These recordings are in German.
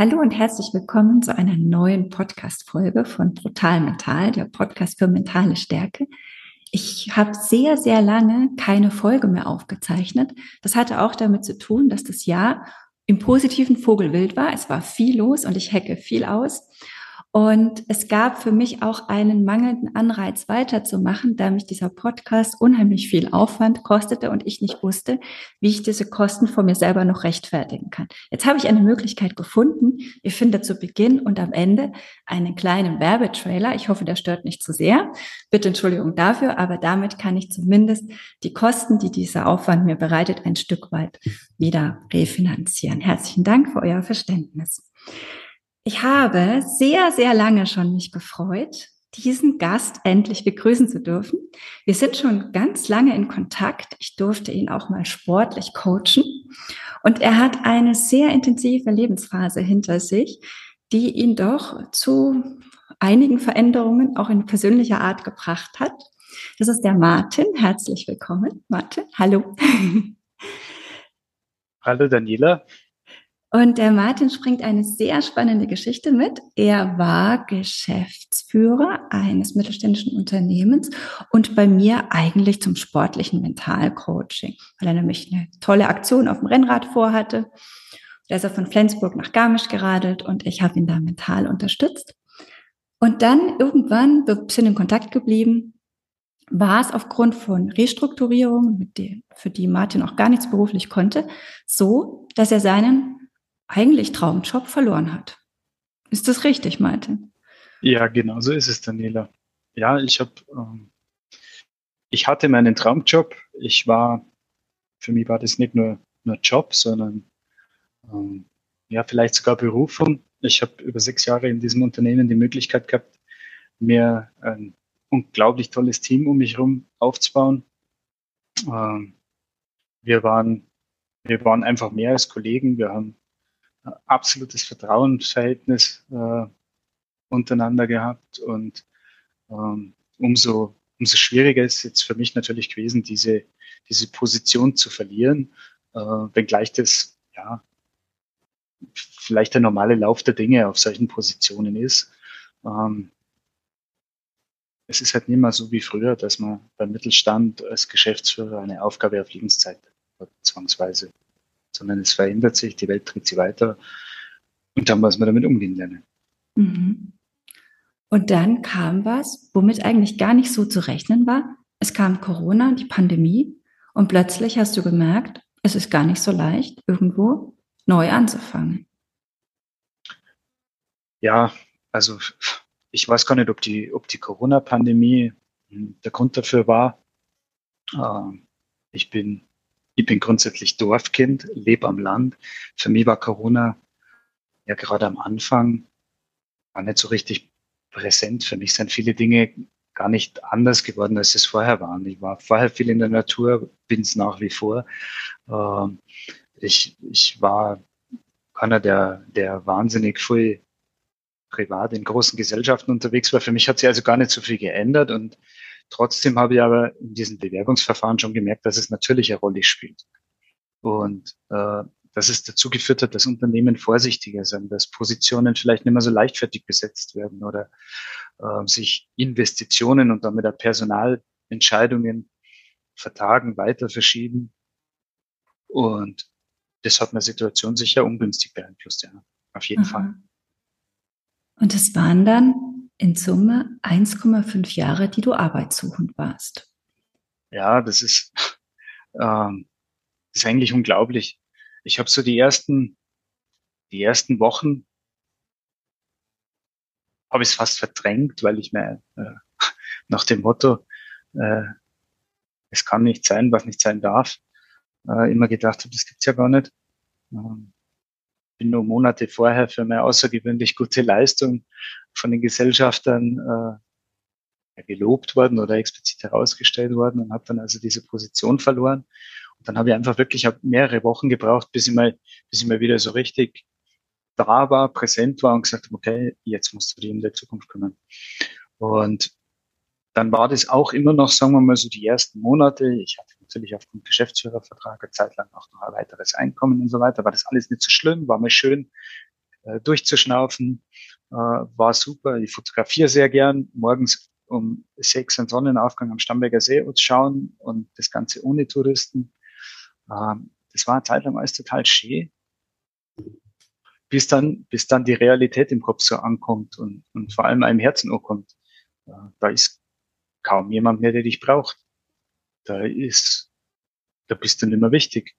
Hallo und herzlich willkommen zu einer neuen Podcast-Folge von Brutal Mental, der Podcast für mentale Stärke. Ich habe sehr, sehr lange keine Folge mehr aufgezeichnet. Das hatte auch damit zu tun, dass das Jahr im positiven Vogelwild war. Es war viel los und ich hecke viel aus. Und es gab für mich auch einen mangelnden Anreiz weiterzumachen, da mich dieser Podcast unheimlich viel Aufwand kostete und ich nicht wusste, wie ich diese Kosten vor mir selber noch rechtfertigen kann. Jetzt habe ich eine Möglichkeit gefunden. Ihr findet zu Beginn und am Ende einen kleinen Werbetrailer. Ich hoffe, der stört nicht zu sehr. Bitte Entschuldigung dafür, aber damit kann ich zumindest die Kosten, die dieser Aufwand mir bereitet, ein Stück weit wieder refinanzieren. Herzlichen Dank für euer Verständnis. Ich habe sehr, sehr lange schon mich gefreut, diesen Gast endlich begrüßen zu dürfen. Wir sind schon ganz lange in Kontakt. Ich durfte ihn auch mal sportlich coachen. Und er hat eine sehr intensive Lebensphase hinter sich, die ihn doch zu einigen Veränderungen auch in persönlicher Art gebracht hat. Das ist der Martin. Herzlich willkommen. Martin, hallo. Hallo Daniela. Und der Martin springt eine sehr spannende Geschichte mit. Er war Geschäftsführer eines mittelständischen Unternehmens und bei mir eigentlich zum sportlichen Mentalcoaching, weil er nämlich eine tolle Aktion auf dem Rennrad vorhatte. Da ist er von Flensburg nach Garmisch geradelt und ich habe ihn da mental unterstützt. Und dann irgendwann, sind in Kontakt geblieben, war es aufgrund von Restrukturierungen, für die Martin auch gar nichts beruflich konnte, so, dass er seinen eigentlich Traumjob verloren hat. Ist das richtig, Martin? Ja, genau so ist es, Daniela. Ja, ich habe, ähm, ich hatte meinen Traumjob. Ich war, für mich war das nicht nur, nur Job, sondern ähm, ja, vielleicht sogar Berufung. Ich habe über sechs Jahre in diesem Unternehmen die Möglichkeit gehabt, mir ein unglaublich tolles Team um mich herum aufzubauen. Ähm, wir waren, wir waren einfach mehr als Kollegen. Wir haben absolutes Vertrauensverhältnis äh, untereinander gehabt und ähm, umso, umso schwieriger ist jetzt für mich natürlich gewesen, diese, diese Position zu verlieren, äh, wenngleich das ja vielleicht der normale Lauf der Dinge auf solchen Positionen ist. Ähm, es ist halt nicht mehr so wie früher, dass man beim Mittelstand als Geschäftsführer eine Aufgabe auf Lebenszeit hat, zwangsweise sondern es verändert sich, die Welt dreht sich weiter und dann muss man damit umgehen lernen. Mhm. Und dann kam was, womit eigentlich gar nicht so zu rechnen war. Es kam Corona, die Pandemie und plötzlich hast du gemerkt, es ist gar nicht so leicht, irgendwo neu anzufangen. Ja, also ich weiß gar nicht, ob die, ob die Corona-Pandemie der Grund dafür war. Ähm, ich bin ich bin grundsätzlich Dorfkind, lebe am Land. Für mich war Corona ja gerade am Anfang war nicht so richtig präsent. Für mich sind viele Dinge gar nicht anders geworden, als es vorher waren. Ich war vorher viel in der Natur, bin es nach wie vor. Ähm, ich, ich war keiner, der, der wahnsinnig viel privat in großen Gesellschaften unterwegs war. Für mich hat sich also gar nicht so viel geändert und Trotzdem habe ich aber in diesen Bewerbungsverfahren schon gemerkt, dass es natürlich eine Rolle spielt. Und äh, dass es dazu geführt hat, dass Unternehmen vorsichtiger sind, dass Positionen vielleicht nicht mehr so leichtfertig besetzt werden oder äh, sich Investitionen und damit auch Personalentscheidungen vertagen, weiter verschieben. Und das hat meine Situation sicher ungünstig beeinflusst, ja, auf jeden Aha. Fall. Und es waren dann in Summe 1,5 Jahre, die du arbeitssuchend warst. Ja, das ist, ähm, das ist eigentlich unglaublich. Ich habe so die ersten, die ersten Wochen habe ich es fast verdrängt, weil ich mir äh, nach dem Motto, äh, es kann nicht sein, was nicht sein darf, äh, immer gedacht habe, das gibt's ja gar nicht. Ähm, bin nur Monate vorher für meine außergewöhnlich gute Leistung von den Gesellschaftern äh, gelobt worden oder explizit herausgestellt worden und habe dann also diese Position verloren. Und dann habe ich einfach wirklich hab mehrere Wochen gebraucht, bis ich mal, bis ich mal wieder so richtig da war, präsent war und gesagt habe, okay, jetzt musst du dich in der Zukunft kümmern. Und dann war das auch immer noch, sagen wir mal, so die ersten Monate. Ich hatte natürlich aufgrund Geschäftsführervertrag eine Zeit lang auch noch ein weiteres Einkommen und so weiter. War das alles nicht so schlimm, war mir schön. Äh, durchzuschnaufen. Äh, war super. Ich fotografiere sehr gern. Morgens um sechs einen Sonnenaufgang am Stamberger See zu schauen und das Ganze ohne Touristen. Ähm, das war eine Zeit lang alles total schön. Bis dann, bis dann die Realität im Kopf so ankommt und, und vor allem einem Herzen ankommt. Äh, da ist kaum jemand mehr, der dich braucht. Da ist, da bist du nicht mehr wichtig.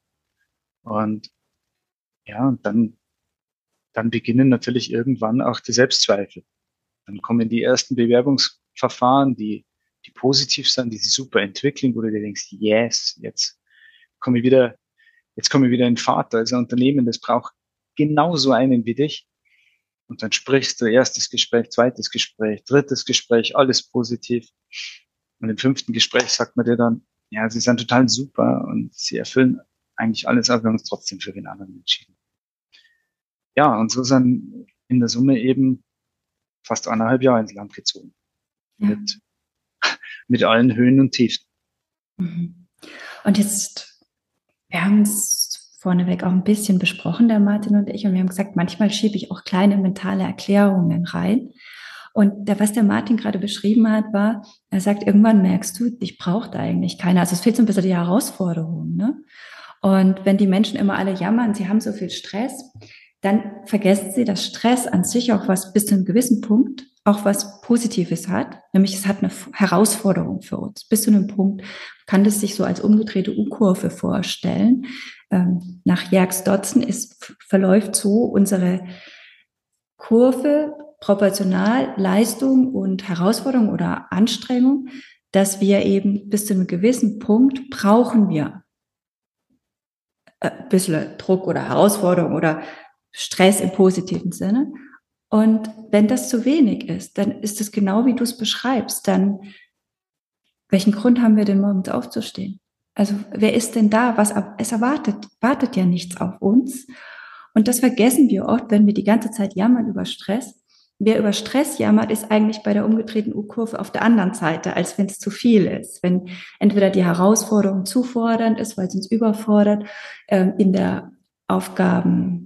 Und ja, und dann, dann beginnen natürlich irgendwann auch die Selbstzweifel. Dann kommen die ersten Bewerbungsverfahren, die, die positiv sind, die sich super entwickeln, wo du dir denkst, yes, jetzt komme ich wieder, jetzt komme ich wieder in Fahrt. Also ein Unternehmen, das braucht genauso einen wie dich. Und dann sprichst du erstes Gespräch, zweites Gespräch, drittes Gespräch, alles positiv. Und im fünften Gespräch sagt man dir dann, ja, sie sind total super und sie erfüllen eigentlich alles, aber wir haben uns trotzdem für den anderen entschieden. Ja, und so sind in der Summe eben fast eineinhalb Jahre ins Land gezogen. Ja. Mit, mit allen Höhen und Tiefen. Mhm. Und jetzt, wir haben es vorneweg auch ein bisschen besprochen, der Martin und ich, und wir haben gesagt, manchmal schiebe ich auch kleine mentale Erklärungen rein. Und der, was der Martin gerade beschrieben hat, war, er sagt, irgendwann merkst du, dich braucht eigentlich keiner. Also es fehlt so ein bisschen die Herausforderung. Ne? Und wenn die Menschen immer alle jammern, sie haben so viel Stress, dann vergessen sie, dass Stress an sich auch was bis zu einem gewissen Punkt auch was Positives hat, nämlich es hat eine Herausforderung für uns. Bis zu einem Punkt kann das sich so als umgedrehte U-Kurve vorstellen. Ähm, nach Jerks Dotzen ist, verläuft so unsere Kurve proportional Leistung und Herausforderung oder Anstrengung, dass wir eben bis zu einem gewissen Punkt brauchen wir ein äh, bisschen Druck oder Herausforderung oder Stress im positiven Sinne. Und wenn das zu wenig ist, dann ist es genau wie du es beschreibst. Dann, welchen Grund haben wir denn morgens aufzustehen? Also, wer ist denn da? Was, es erwartet, wartet ja nichts auf uns. Und das vergessen wir oft, wenn wir die ganze Zeit jammern über Stress. Wer über Stress jammert, ist eigentlich bei der umgedrehten U-Kurve auf der anderen Seite, als wenn es zu viel ist. Wenn entweder die Herausforderung zu fordernd ist, weil es uns überfordert, ähm, in der Aufgaben,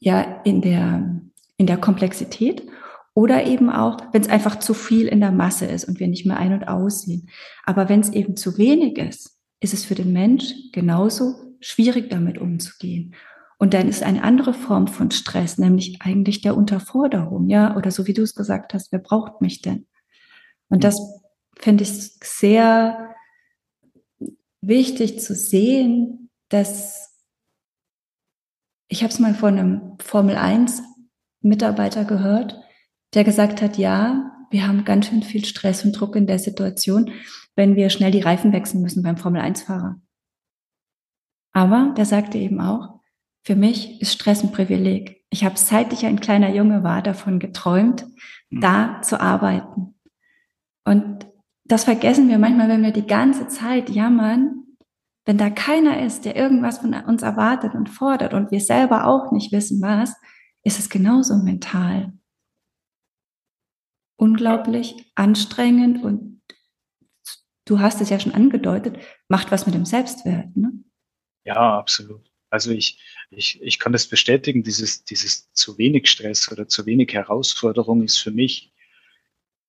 ja, in der in der Komplexität oder eben auch, wenn es einfach zu viel in der Masse ist und wir nicht mehr ein- und aussehen. Aber wenn es eben zu wenig ist, ist es für den Mensch genauso schwierig damit umzugehen. Und dann ist eine andere Form von Stress, nämlich eigentlich der Unterforderung, ja, oder so wie du es gesagt hast, wer braucht mich denn? Und das finde ich sehr wichtig zu sehen, dass ich habe es mal von einem Formel 1 Mitarbeiter gehört, der gesagt hat, ja, wir haben ganz schön viel Stress und Druck in der Situation, wenn wir schnell die Reifen wechseln müssen beim Formel-1-Fahrer. Aber der sagte eben auch, für mich ist Stress ein Privileg. Ich habe seit ich ein kleiner Junge war davon geträumt, mhm. da zu arbeiten. Und das vergessen wir manchmal, wenn wir die ganze Zeit jammern, wenn da keiner ist, der irgendwas von uns erwartet und fordert und wir selber auch nicht wissen was, ist es genauso mental. Unglaublich anstrengend und du hast es ja schon angedeutet, macht was mit dem Selbstwert. Ne? Ja, absolut. Also ich, ich, ich kann das bestätigen, dieses, dieses zu wenig Stress oder zu wenig Herausforderung ist für mich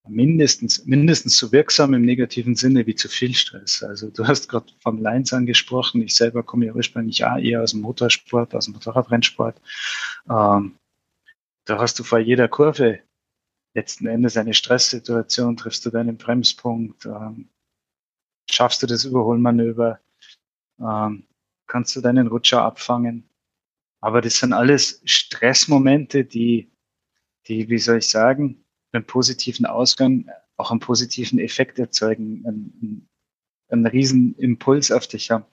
mindestens, mindestens so wirksam im negativen Sinne wie zu viel Stress. Also du hast gerade vom Lines angesprochen. Ich selber komme ja ursprünglich eher aus dem Motorsport, aus dem Motorradrennsport. Ähm, da hast du vor jeder Kurve letzten Endes eine Stresssituation, triffst du deinen Bremspunkt, ähm, schaffst du das Überholmanöver, ähm, kannst du deinen Rutscher abfangen. Aber das sind alles Stressmomente, die, die, wie soll ich sagen, einen positiven Ausgang auch einen positiven Effekt erzeugen, einen, einen riesen Impuls auf dich haben.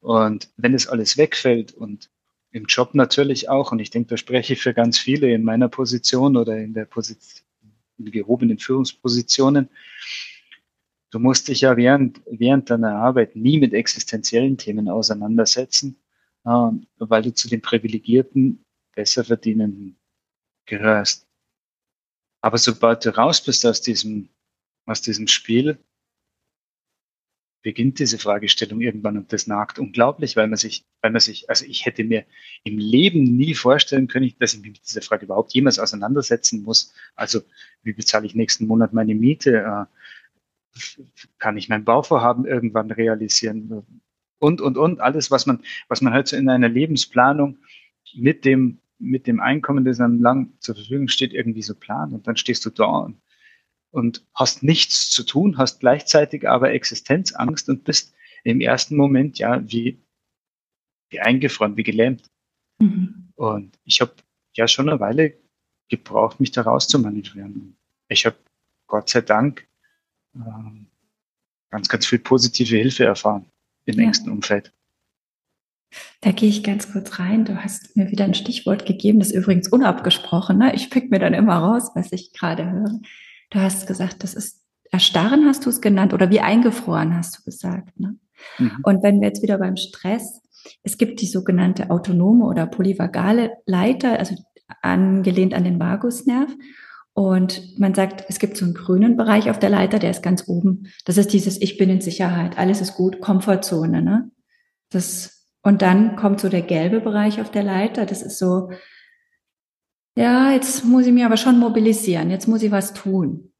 Und wenn es alles wegfällt und im Job natürlich auch. Und ich denke, da spreche ich für ganz viele in meiner Position oder in der Position, in gehobenen Führungspositionen. Du musst dich ja während, während deiner Arbeit nie mit existenziellen Themen auseinandersetzen, äh, weil du zu den privilegierten, besser verdienenden gehörst. Aber sobald du raus bist aus diesem, aus diesem Spiel, beginnt diese Fragestellung irgendwann und das nagt unglaublich, weil man sich, weil man sich, also ich hätte mir im Leben nie vorstellen können, dass ich mich mit dieser Frage überhaupt jemals auseinandersetzen muss. Also wie bezahle ich nächsten Monat meine Miete? Äh, kann ich mein Bauvorhaben irgendwann realisieren? Und, und, und, alles, was man, was man halt so in einer Lebensplanung mit dem, mit dem Einkommen, das einem lang zur Verfügung steht, irgendwie so plant. Und dann stehst du da und und hast nichts zu tun, hast gleichzeitig aber Existenzangst und bist im ersten Moment ja wie, wie eingefroren, wie gelähmt. Mhm. Und ich habe ja schon eine Weile gebraucht, mich da rauszumanövrieren. Ich habe Gott sei Dank ähm, ganz, ganz viel positive Hilfe erfahren im ja. engsten Umfeld. Da gehe ich ganz kurz rein. Du hast mir wieder ein Stichwort gegeben, das ist übrigens unabgesprochen. Ne? Ich pick mir dann immer raus, was ich gerade höre. Du hast gesagt, das ist erstarren, hast du es genannt, oder wie eingefroren, hast du gesagt. Ne? Mhm. Und wenn wir jetzt wieder beim Stress, es gibt die sogenannte autonome oder polyvagale Leiter, also angelehnt an den Vagusnerv. Und man sagt, es gibt so einen grünen Bereich auf der Leiter, der ist ganz oben. Das ist dieses Ich bin in Sicherheit, alles ist gut, Komfortzone. Ne? Das, und dann kommt so der gelbe Bereich auf der Leiter, das ist so, ja, jetzt muss ich mich aber schon mobilisieren, jetzt muss ich was tun.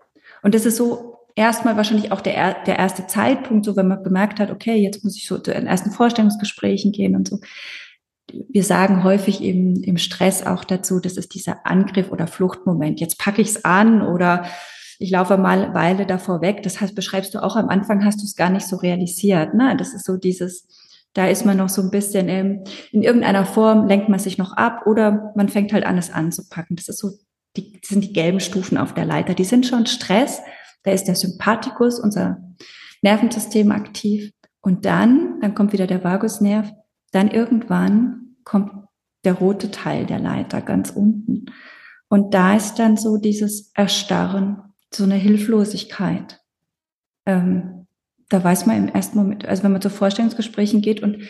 Und das ist so erstmal wahrscheinlich auch der, der erste Zeitpunkt, so wenn man bemerkt hat, okay, jetzt muss ich so zu den ersten Vorstellungsgesprächen gehen und so. Wir sagen häufig eben im Stress auch dazu, das ist dieser Angriff oder Fluchtmoment. Jetzt packe ich es an oder ich laufe mal eine Weile davor weg. Das heißt, beschreibst du auch am Anfang, hast du es gar nicht so realisiert. Ne? Das ist so dieses, da ist man noch so ein bisschen ähm, in irgendeiner Form lenkt man sich noch ab oder man fängt halt an, es anzupacken. Das ist so, die das sind die gelben Stufen auf der Leiter. Die sind schon Stress. Da ist der Sympathikus, unser Nervensystem aktiv. Und dann, dann kommt wieder der Vagusnerv. Dann irgendwann kommt der rote Teil der Leiter ganz unten. Und da ist dann so dieses Erstarren, so eine Hilflosigkeit. Ähm, da weiß man im ersten Moment, also wenn man zu Vorstellungsgesprächen geht und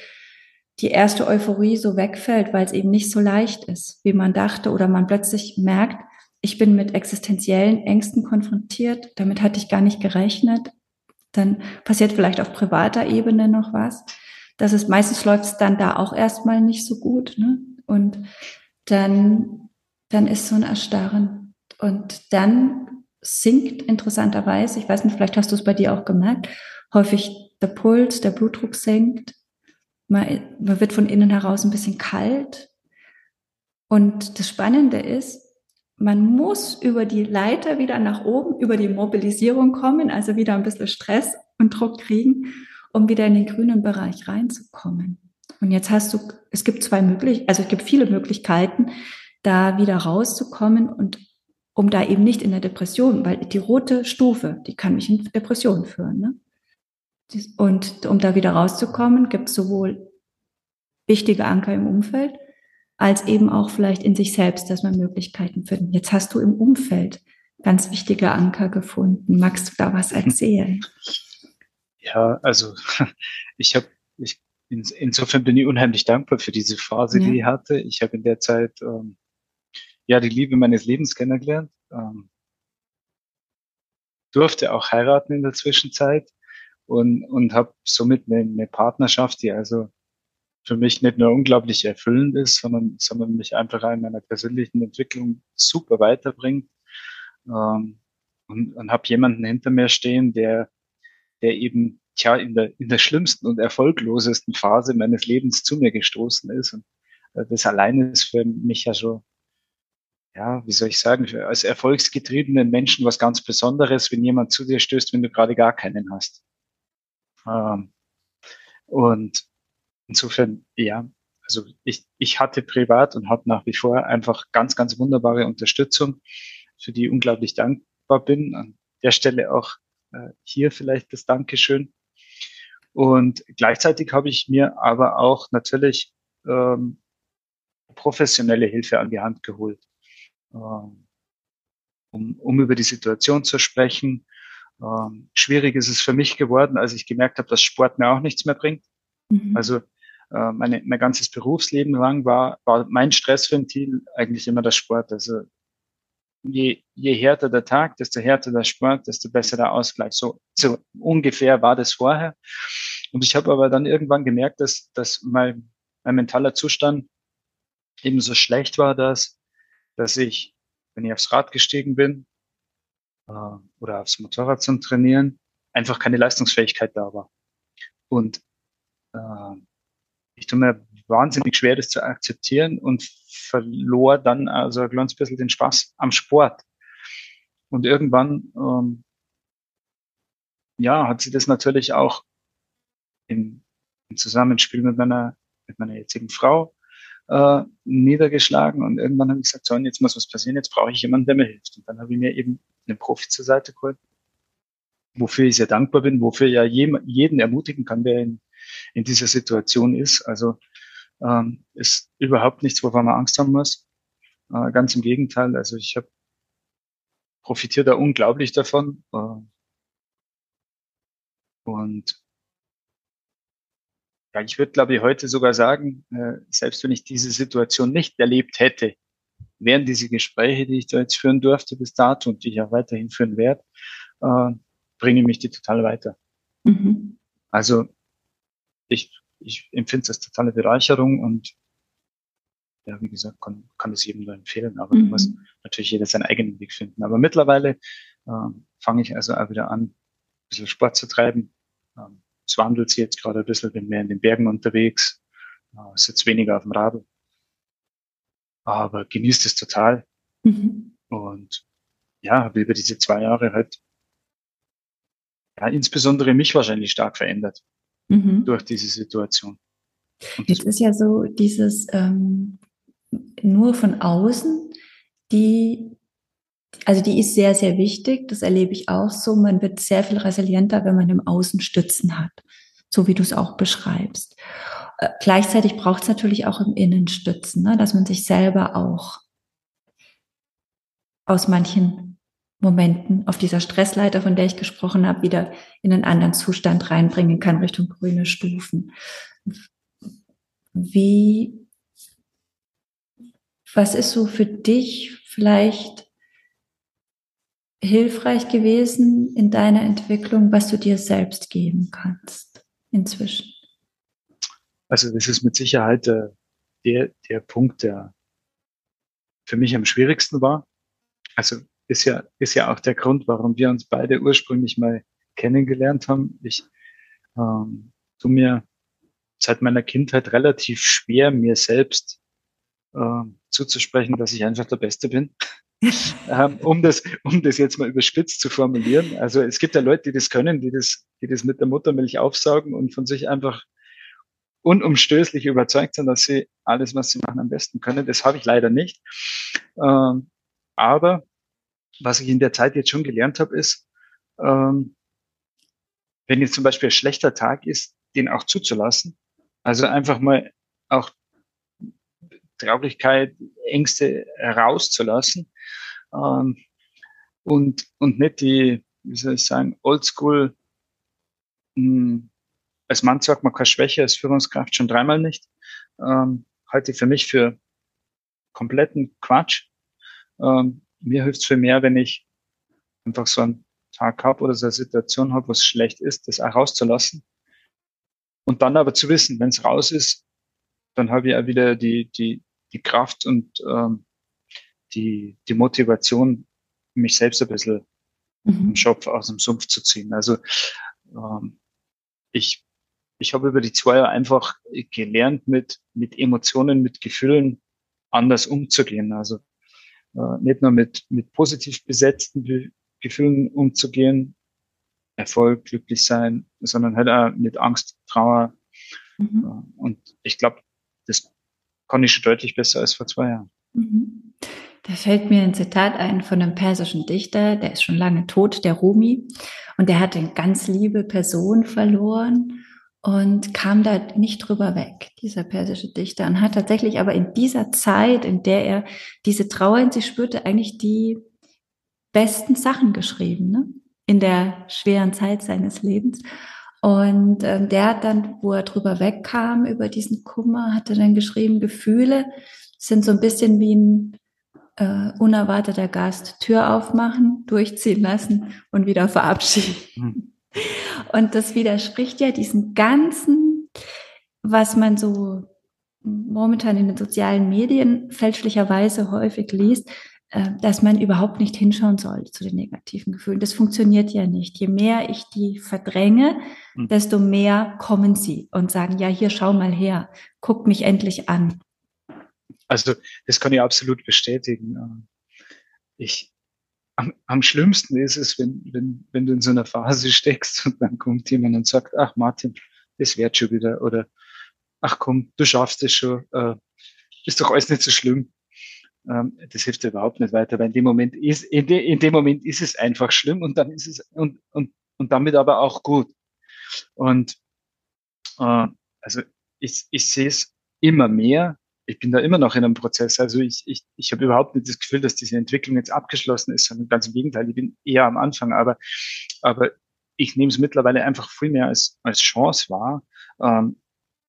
die erste Euphorie so wegfällt, weil es eben nicht so leicht ist, wie man dachte, oder man plötzlich merkt, ich bin mit existenziellen Ängsten konfrontiert, damit hatte ich gar nicht gerechnet, dann passiert vielleicht auf privater Ebene noch was. Das ist meistens läuft es dann da auch erstmal nicht so gut, ne? Und dann, dann ist so ein Erstarren. Und dann sinkt interessanterweise, ich weiß nicht, vielleicht hast du es bei dir auch gemerkt, häufig der Puls, der Blutdruck senkt. Man, man wird von innen heraus ein bisschen kalt. Und das Spannende ist, man muss über die Leiter wieder nach oben, über die Mobilisierung kommen, also wieder ein bisschen Stress und Druck kriegen, um wieder in den grünen Bereich reinzukommen. Und jetzt hast du, es gibt zwei Möglichkeiten, also es gibt viele Möglichkeiten, da wieder rauszukommen und um da eben nicht in der Depression, weil die rote Stufe, die kann mich in Depression führen. Ne? Und um da wieder rauszukommen, gibt es sowohl wichtige Anker im Umfeld, als eben auch vielleicht in sich selbst, dass man Möglichkeiten finden. Jetzt hast du im Umfeld ganz wichtige Anker gefunden. Magst du da was erzählen? Ja, also ich habe, ich, insofern bin ich unheimlich dankbar für diese Phase, ja. die ich hatte. Ich habe in der Zeit ähm, ja die Liebe meines Lebens kennengelernt, ähm, durfte auch heiraten in der Zwischenzeit und, und habe somit eine, eine Partnerschaft, die also für mich nicht nur unglaublich erfüllend ist, sondern, sondern mich einfach in meiner persönlichen Entwicklung super weiterbringt. Ähm, und und habe jemanden hinter mir stehen, der, der eben tja, in, der, in der schlimmsten und erfolglosesten Phase meines Lebens zu mir gestoßen ist. Und äh, das alleine ist für mich ja schon, ja, wie soll ich sagen, als erfolgsgetriebenen Menschen was ganz Besonderes, wenn jemand zu dir stößt, wenn du gerade gar keinen hast. Ähm, und insofern, ja, also ich, ich hatte privat und habe nach wie vor einfach ganz, ganz wunderbare Unterstützung, für die unglaublich dankbar bin. An der Stelle auch äh, hier vielleicht das Dankeschön. Und gleichzeitig habe ich mir aber auch natürlich ähm, professionelle Hilfe an die Hand geholt, ähm, um, um über die Situation zu sprechen, ähm, schwierig ist es für mich geworden, als ich gemerkt habe, dass Sport mir auch nichts mehr bringt. Mhm. Also äh, meine, mein ganzes Berufsleben lang war, war mein Stressventil eigentlich immer der Sport. Also je, je härter der Tag, desto härter der Sport, desto besser der Ausgleich. So, so ungefähr war das vorher. Und ich habe aber dann irgendwann gemerkt, dass, dass mein, mein mentaler Zustand eben so schlecht war, dass, dass ich, wenn ich aufs Rad gestiegen bin äh, oder aufs Motorrad zum Trainieren, einfach keine Leistungsfähigkeit da war. Und äh, ich tue mir wahnsinnig schwer, das zu akzeptieren und verlor dann also ein kleines bisschen den Spaß am Sport. Und irgendwann, ähm, ja, hat sie das natürlich auch im, im Zusammenspiel mit meiner, mit meiner jetzigen Frau äh, niedergeschlagen. Und irgendwann habe ich gesagt, so, jetzt muss was passieren, jetzt brauche ich jemanden, der mir hilft. Und dann habe ich mir eben einen Profi zur Seite geholt, wofür ich sehr dankbar bin, wofür ja jeden ermutigen kann, der in, in dieser Situation ist. Also ähm, ist überhaupt nichts, wovon man Angst haben muss. Äh, ganz im Gegenteil. Also ich habe profitiert da unglaublich davon. Äh, und ja, ich würde, glaube ich, heute sogar sagen, äh, selbst wenn ich diese Situation nicht erlebt hätte, wären diese Gespräche, die ich da jetzt führen durfte bis dato und die ich auch weiterhin führen werde, äh, bringen mich die total weiter. Mhm. Also ich ich empfinde es als totale Bereicherung und ja, wie gesagt, kann, kann es jedem nur empfehlen, aber mhm. muss natürlich jeder seinen eigenen Weg finden. Aber mittlerweile äh, fange ich also auch wieder an, ein bisschen Sport zu treiben. Ähm, es wandelt sich jetzt gerade ein bisschen, bin mehr in den Bergen unterwegs, äh, sitze weniger auf dem Radl, aber genießt es total. Mhm. Und ja, habe über diese zwei Jahre halt ja, insbesondere mich wahrscheinlich stark verändert mhm. durch diese Situation. Jetzt ist ja so dieses ähm, nur von außen, die, also die ist sehr, sehr wichtig, das erlebe ich auch so. Man wird sehr viel resilienter, wenn man im Außen Stützen hat, so wie du es auch beschreibst. Äh, gleichzeitig braucht es natürlich auch im Innen Stützen, ne? dass man sich selber auch aus manchen Momenten auf dieser Stressleiter, von der ich gesprochen habe, wieder in einen anderen Zustand reinbringen kann, Richtung grüne Stufen. Wie, was ist so für dich vielleicht hilfreich gewesen in deiner Entwicklung, was du dir selbst geben kannst inzwischen? Also das ist mit Sicherheit der, äh, der, der Punkt, der für mich am schwierigsten war. Also ist ja, ist ja auch der Grund, warum wir uns beide ursprünglich mal kennengelernt haben. Ich ähm, tu mir seit meiner Kindheit relativ schwer, mir selbst äh, zuzusprechen, dass ich einfach der Beste bin. ähm, um das, um das jetzt mal überspitzt zu formulieren. Also es gibt ja Leute, die das können, die das, die das mit der Muttermilch aufsaugen und von sich einfach unumstößlich überzeugt sind, dass sie alles, was sie machen, am besten können. Das habe ich leider nicht. Ähm, aber was ich in der Zeit jetzt schon gelernt habe, ist, ähm, wenn jetzt zum Beispiel ein schlechter Tag ist, den auch zuzulassen. Also einfach mal auch Traurigkeit, Ängste rauszulassen ähm, und, und nicht die, wie soll ich sagen, oldschool, mh, hm, als Mann sagt man keine Schwäche, als Führungskraft schon dreimal nicht, ähm, halte ich für mich für kompletten Quatsch. Ähm, mir hilft es viel mehr, wenn ich einfach so einen Tag habe oder so eine Situation habe, wo es schlecht ist, das auch rauszulassen. Und dann aber zu wissen, wenn es raus ist, dann habe ich auch wieder die, die, die Kraft und ähm, die, die Motivation, mich selbst ein bisschen mhm. im Schopf aus dem Sumpf zu ziehen. Also ähm, ich, ich habe über die zwei Jahre einfach gelernt, mit, mit Emotionen, mit Gefühlen anders umzugehen. Also äh, nicht nur mit, mit positiv besetzten Be Gefühlen umzugehen, Erfolg, glücklich sein, sondern halt auch mit Angst, Trauer. Mhm. Äh, und ich glaube, das kann ich schon deutlich besser als vor zwei Jahren. Mhm. Da fällt mir ein Zitat ein von einem persischen Dichter, der ist schon lange tot, der Rumi. Und der hat eine ganz liebe Person verloren und kam da nicht drüber weg, dieser persische Dichter, und hat tatsächlich aber in dieser Zeit, in der er diese Trauer in sich spürte, eigentlich die besten Sachen geschrieben, ne? in der schweren Zeit seines Lebens. Und ähm, der hat dann, wo er drüber wegkam, über diesen Kummer, hat er dann geschrieben, Gefühle sind so ein bisschen wie ein äh, unerwarteter Gast Tür aufmachen, durchziehen lassen und wieder verabschieden. Und das widerspricht ja diesen ganzen, was man so momentan in den sozialen Medien fälschlicherweise häufig liest, äh, dass man überhaupt nicht hinschauen soll zu den negativen Gefühlen. Das funktioniert ja nicht. Je mehr ich die verdränge, hm. desto mehr kommen sie und sagen, ja, hier schau mal her, guck mich endlich an. Also das kann ich absolut bestätigen. Äh, ich, am, am schlimmsten ist es, wenn, wenn, wenn du in so einer Phase steckst und dann kommt jemand und sagt, ach Martin, das wird schon wieder oder ach komm, du schaffst es schon, äh, ist doch alles nicht so schlimm. Ähm, das hilft überhaupt nicht weiter, weil in dem Moment ist, in, de, in dem Moment ist es einfach schlimm und dann ist es und, und, und damit aber auch gut. Und äh, also ich, ich sehe es immer mehr. Ich bin da immer noch in einem Prozess. Also ich, ich, ich habe überhaupt nicht das Gefühl, dass diese Entwicklung jetzt abgeschlossen ist, sondern ganz im Gegenteil, ich bin eher am Anfang. Aber, aber ich nehme es mittlerweile einfach viel mehr als, als Chance wahr, ähm,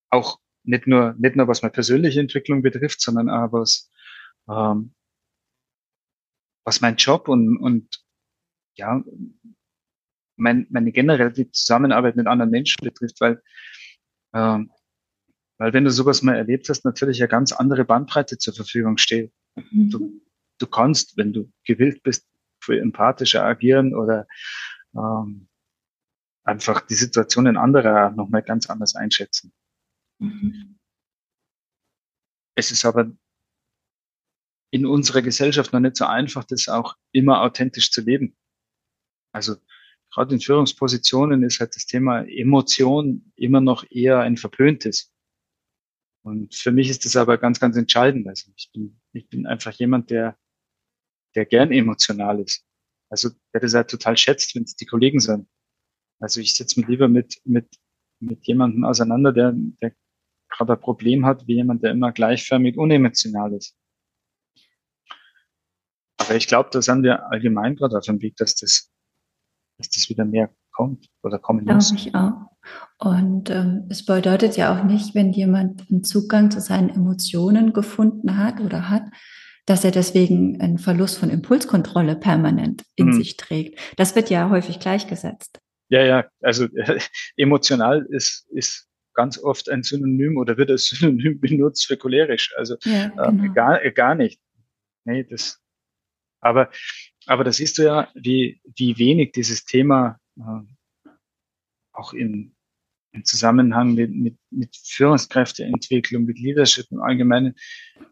auch nicht nur, nicht nur was meine persönliche Entwicklung betrifft, sondern auch was, ähm, was mein Job und, und ja, mein, meine generell die Zusammenarbeit mit anderen Menschen betrifft, weil, ähm, weil wenn du sowas mal erlebt hast, natürlich eine ganz andere Bandbreite zur Verfügung steht. Mhm. Du, du kannst, wenn du gewillt bist, für empathischer agieren oder ähm, einfach die Situationen anderer nochmal ganz anders einschätzen. Mhm. Es ist aber in unserer Gesellschaft noch nicht so einfach, das auch immer authentisch zu leben. Also gerade in Führungspositionen ist halt das Thema Emotion immer noch eher ein verpöntes. Und für mich ist das aber ganz, ganz entscheidend. Also ich bin, ich bin einfach jemand, der, der gern emotional ist. Also der das halt total schätzt, wenn es die Kollegen sind. Also ich setze mich lieber mit, mit, mit jemandem auseinander, der, der gerade ein Problem hat, wie jemand, der immer gleichförmig unemotional ist. Aber ich glaube, da sind wir allgemein gerade auf dem Weg, dass das, dass das wieder mehr kommt oder kommen muss. Glaube ich auch. Und ähm, es bedeutet ja auch nicht, wenn jemand einen Zugang zu seinen Emotionen gefunden hat oder hat, dass er deswegen einen Verlust von Impulskontrolle permanent in mhm. sich trägt. Das wird ja häufig gleichgesetzt. Ja, ja, also äh, emotional ist, ist ganz oft ein Synonym oder wird als Synonym benutzt für cholerisch. Also ja, äh, genau. äh, gar, gar nicht. Nee, das, aber, aber da siehst du ja, wie, wie wenig dieses Thema äh, auch in, im Zusammenhang mit, mit, mit Führungskräfteentwicklung, mit Leadership im Allgemeinen,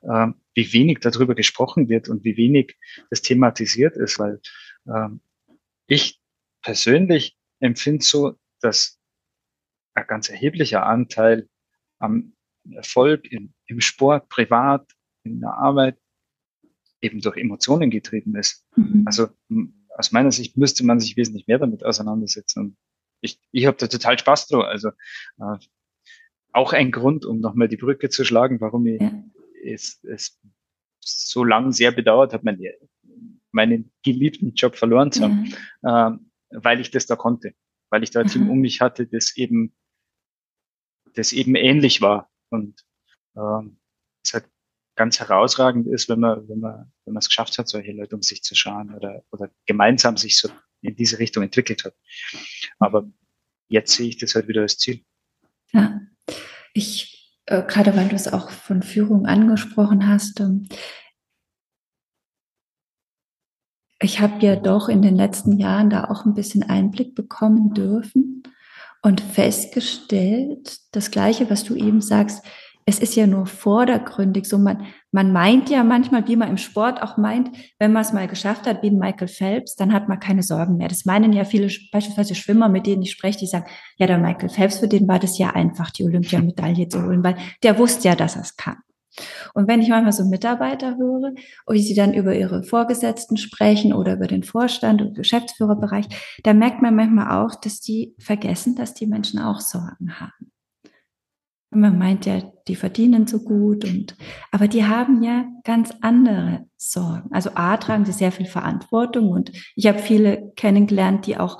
äh, wie wenig darüber gesprochen wird und wie wenig das thematisiert ist, weil äh, ich persönlich empfinde so, dass ein ganz erheblicher Anteil am Erfolg im, im Sport, privat, in der Arbeit eben durch Emotionen getrieben ist. Mhm. Also aus meiner Sicht müsste man sich wesentlich mehr damit auseinandersetzen. Ich, ich habe da total Spaß drauf. Also äh, auch ein Grund, um nochmal die Brücke zu schlagen, warum ich ja. es, es so lang sehr bedauert habe, meine, meinen geliebten Job verloren zu haben, ja. äh, weil ich das da konnte, weil ich da ein Team mhm. um mich hatte, das eben das eben ähnlich war. Und ähm, es halt ganz herausragend ist, wenn man, wenn man, wenn man es geschafft hat, solche Leute um sich zu schauen oder, oder gemeinsam sich so in diese Richtung entwickelt hat. Aber jetzt sehe ich das halt wieder als Ziel. Ja, ich, äh, gerade weil du es auch von Führung angesprochen hast, ähm, ich habe ja doch in den letzten Jahren da auch ein bisschen Einblick bekommen dürfen und festgestellt, das Gleiche, was du eben sagst, es ist ja nur vordergründig so. Man, man meint ja manchmal, wie man im Sport auch meint, wenn man es mal geschafft hat, wie Michael Phelps, dann hat man keine Sorgen mehr. Das meinen ja viele, beispielsweise Schwimmer, mit denen ich spreche, die sagen, ja, der Michael Phelps, für den war das ja einfach, die Olympiamedaille zu holen, weil der wusste ja, dass er es kann. Und wenn ich manchmal so Mitarbeiter höre und sie dann über ihre Vorgesetzten sprechen oder über den Vorstand und Geschäftsführerbereich, da merkt man manchmal auch, dass die vergessen, dass die Menschen auch Sorgen haben. Man meint ja, die verdienen so gut und, aber die haben ja ganz andere Sorgen. Also A, tragen sie sehr viel Verantwortung und ich habe viele kennengelernt, die auch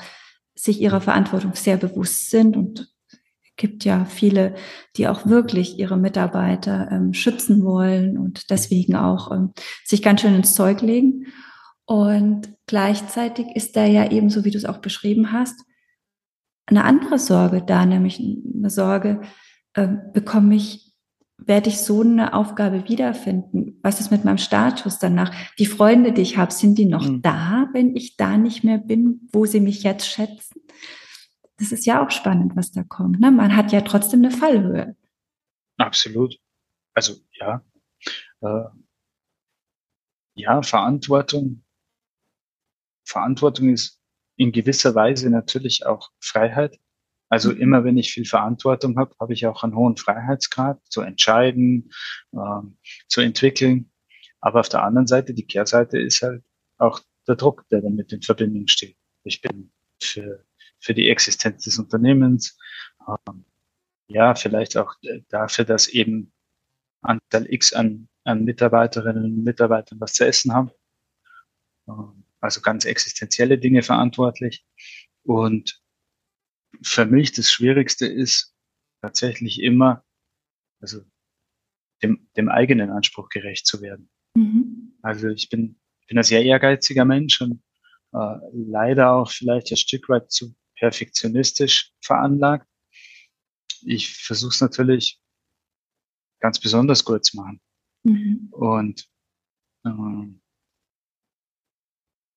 sich ihrer Verantwortung sehr bewusst sind und gibt ja viele, die auch wirklich ihre Mitarbeiter ähm, schützen wollen und deswegen auch ähm, sich ganz schön ins Zeug legen. Und gleichzeitig ist da ja eben, so wie du es auch beschrieben hast, eine andere Sorge da, nämlich eine Sorge, äh, bekomme ich, werde ich so eine Aufgabe wiederfinden? Was ist mit meinem Status danach? Die Freunde, die ich habe, sind die noch mhm. da, wenn ich da nicht mehr bin, wo sie mich jetzt schätzen? Das ist ja auch spannend, was da kommt. Ne? Man hat ja trotzdem eine Fallhöhe. Absolut. Also ja, äh, ja, Verantwortung. Verantwortung ist in gewisser Weise natürlich auch Freiheit. Also immer wenn ich viel Verantwortung habe, habe ich auch einen hohen Freiheitsgrad zu entscheiden, äh, zu entwickeln. Aber auf der anderen Seite, die Kehrseite ist halt auch der Druck, der damit in Verbindung steht. Ich bin für, für die Existenz des Unternehmens, ähm, ja, vielleicht auch dafür, dass eben Anteil X an, an Mitarbeiterinnen und Mitarbeitern was zu essen haben. Ähm, also ganz existenzielle Dinge verantwortlich. Und für mich das Schwierigste ist tatsächlich immer, also dem, dem eigenen Anspruch gerecht zu werden. Mhm. Also ich bin, ich bin ein sehr ehrgeiziger Mensch und äh, leider auch vielleicht ein Stück weit zu perfektionistisch veranlagt. Ich versuche es natürlich ganz besonders gut zu machen. Mhm. Und ähm,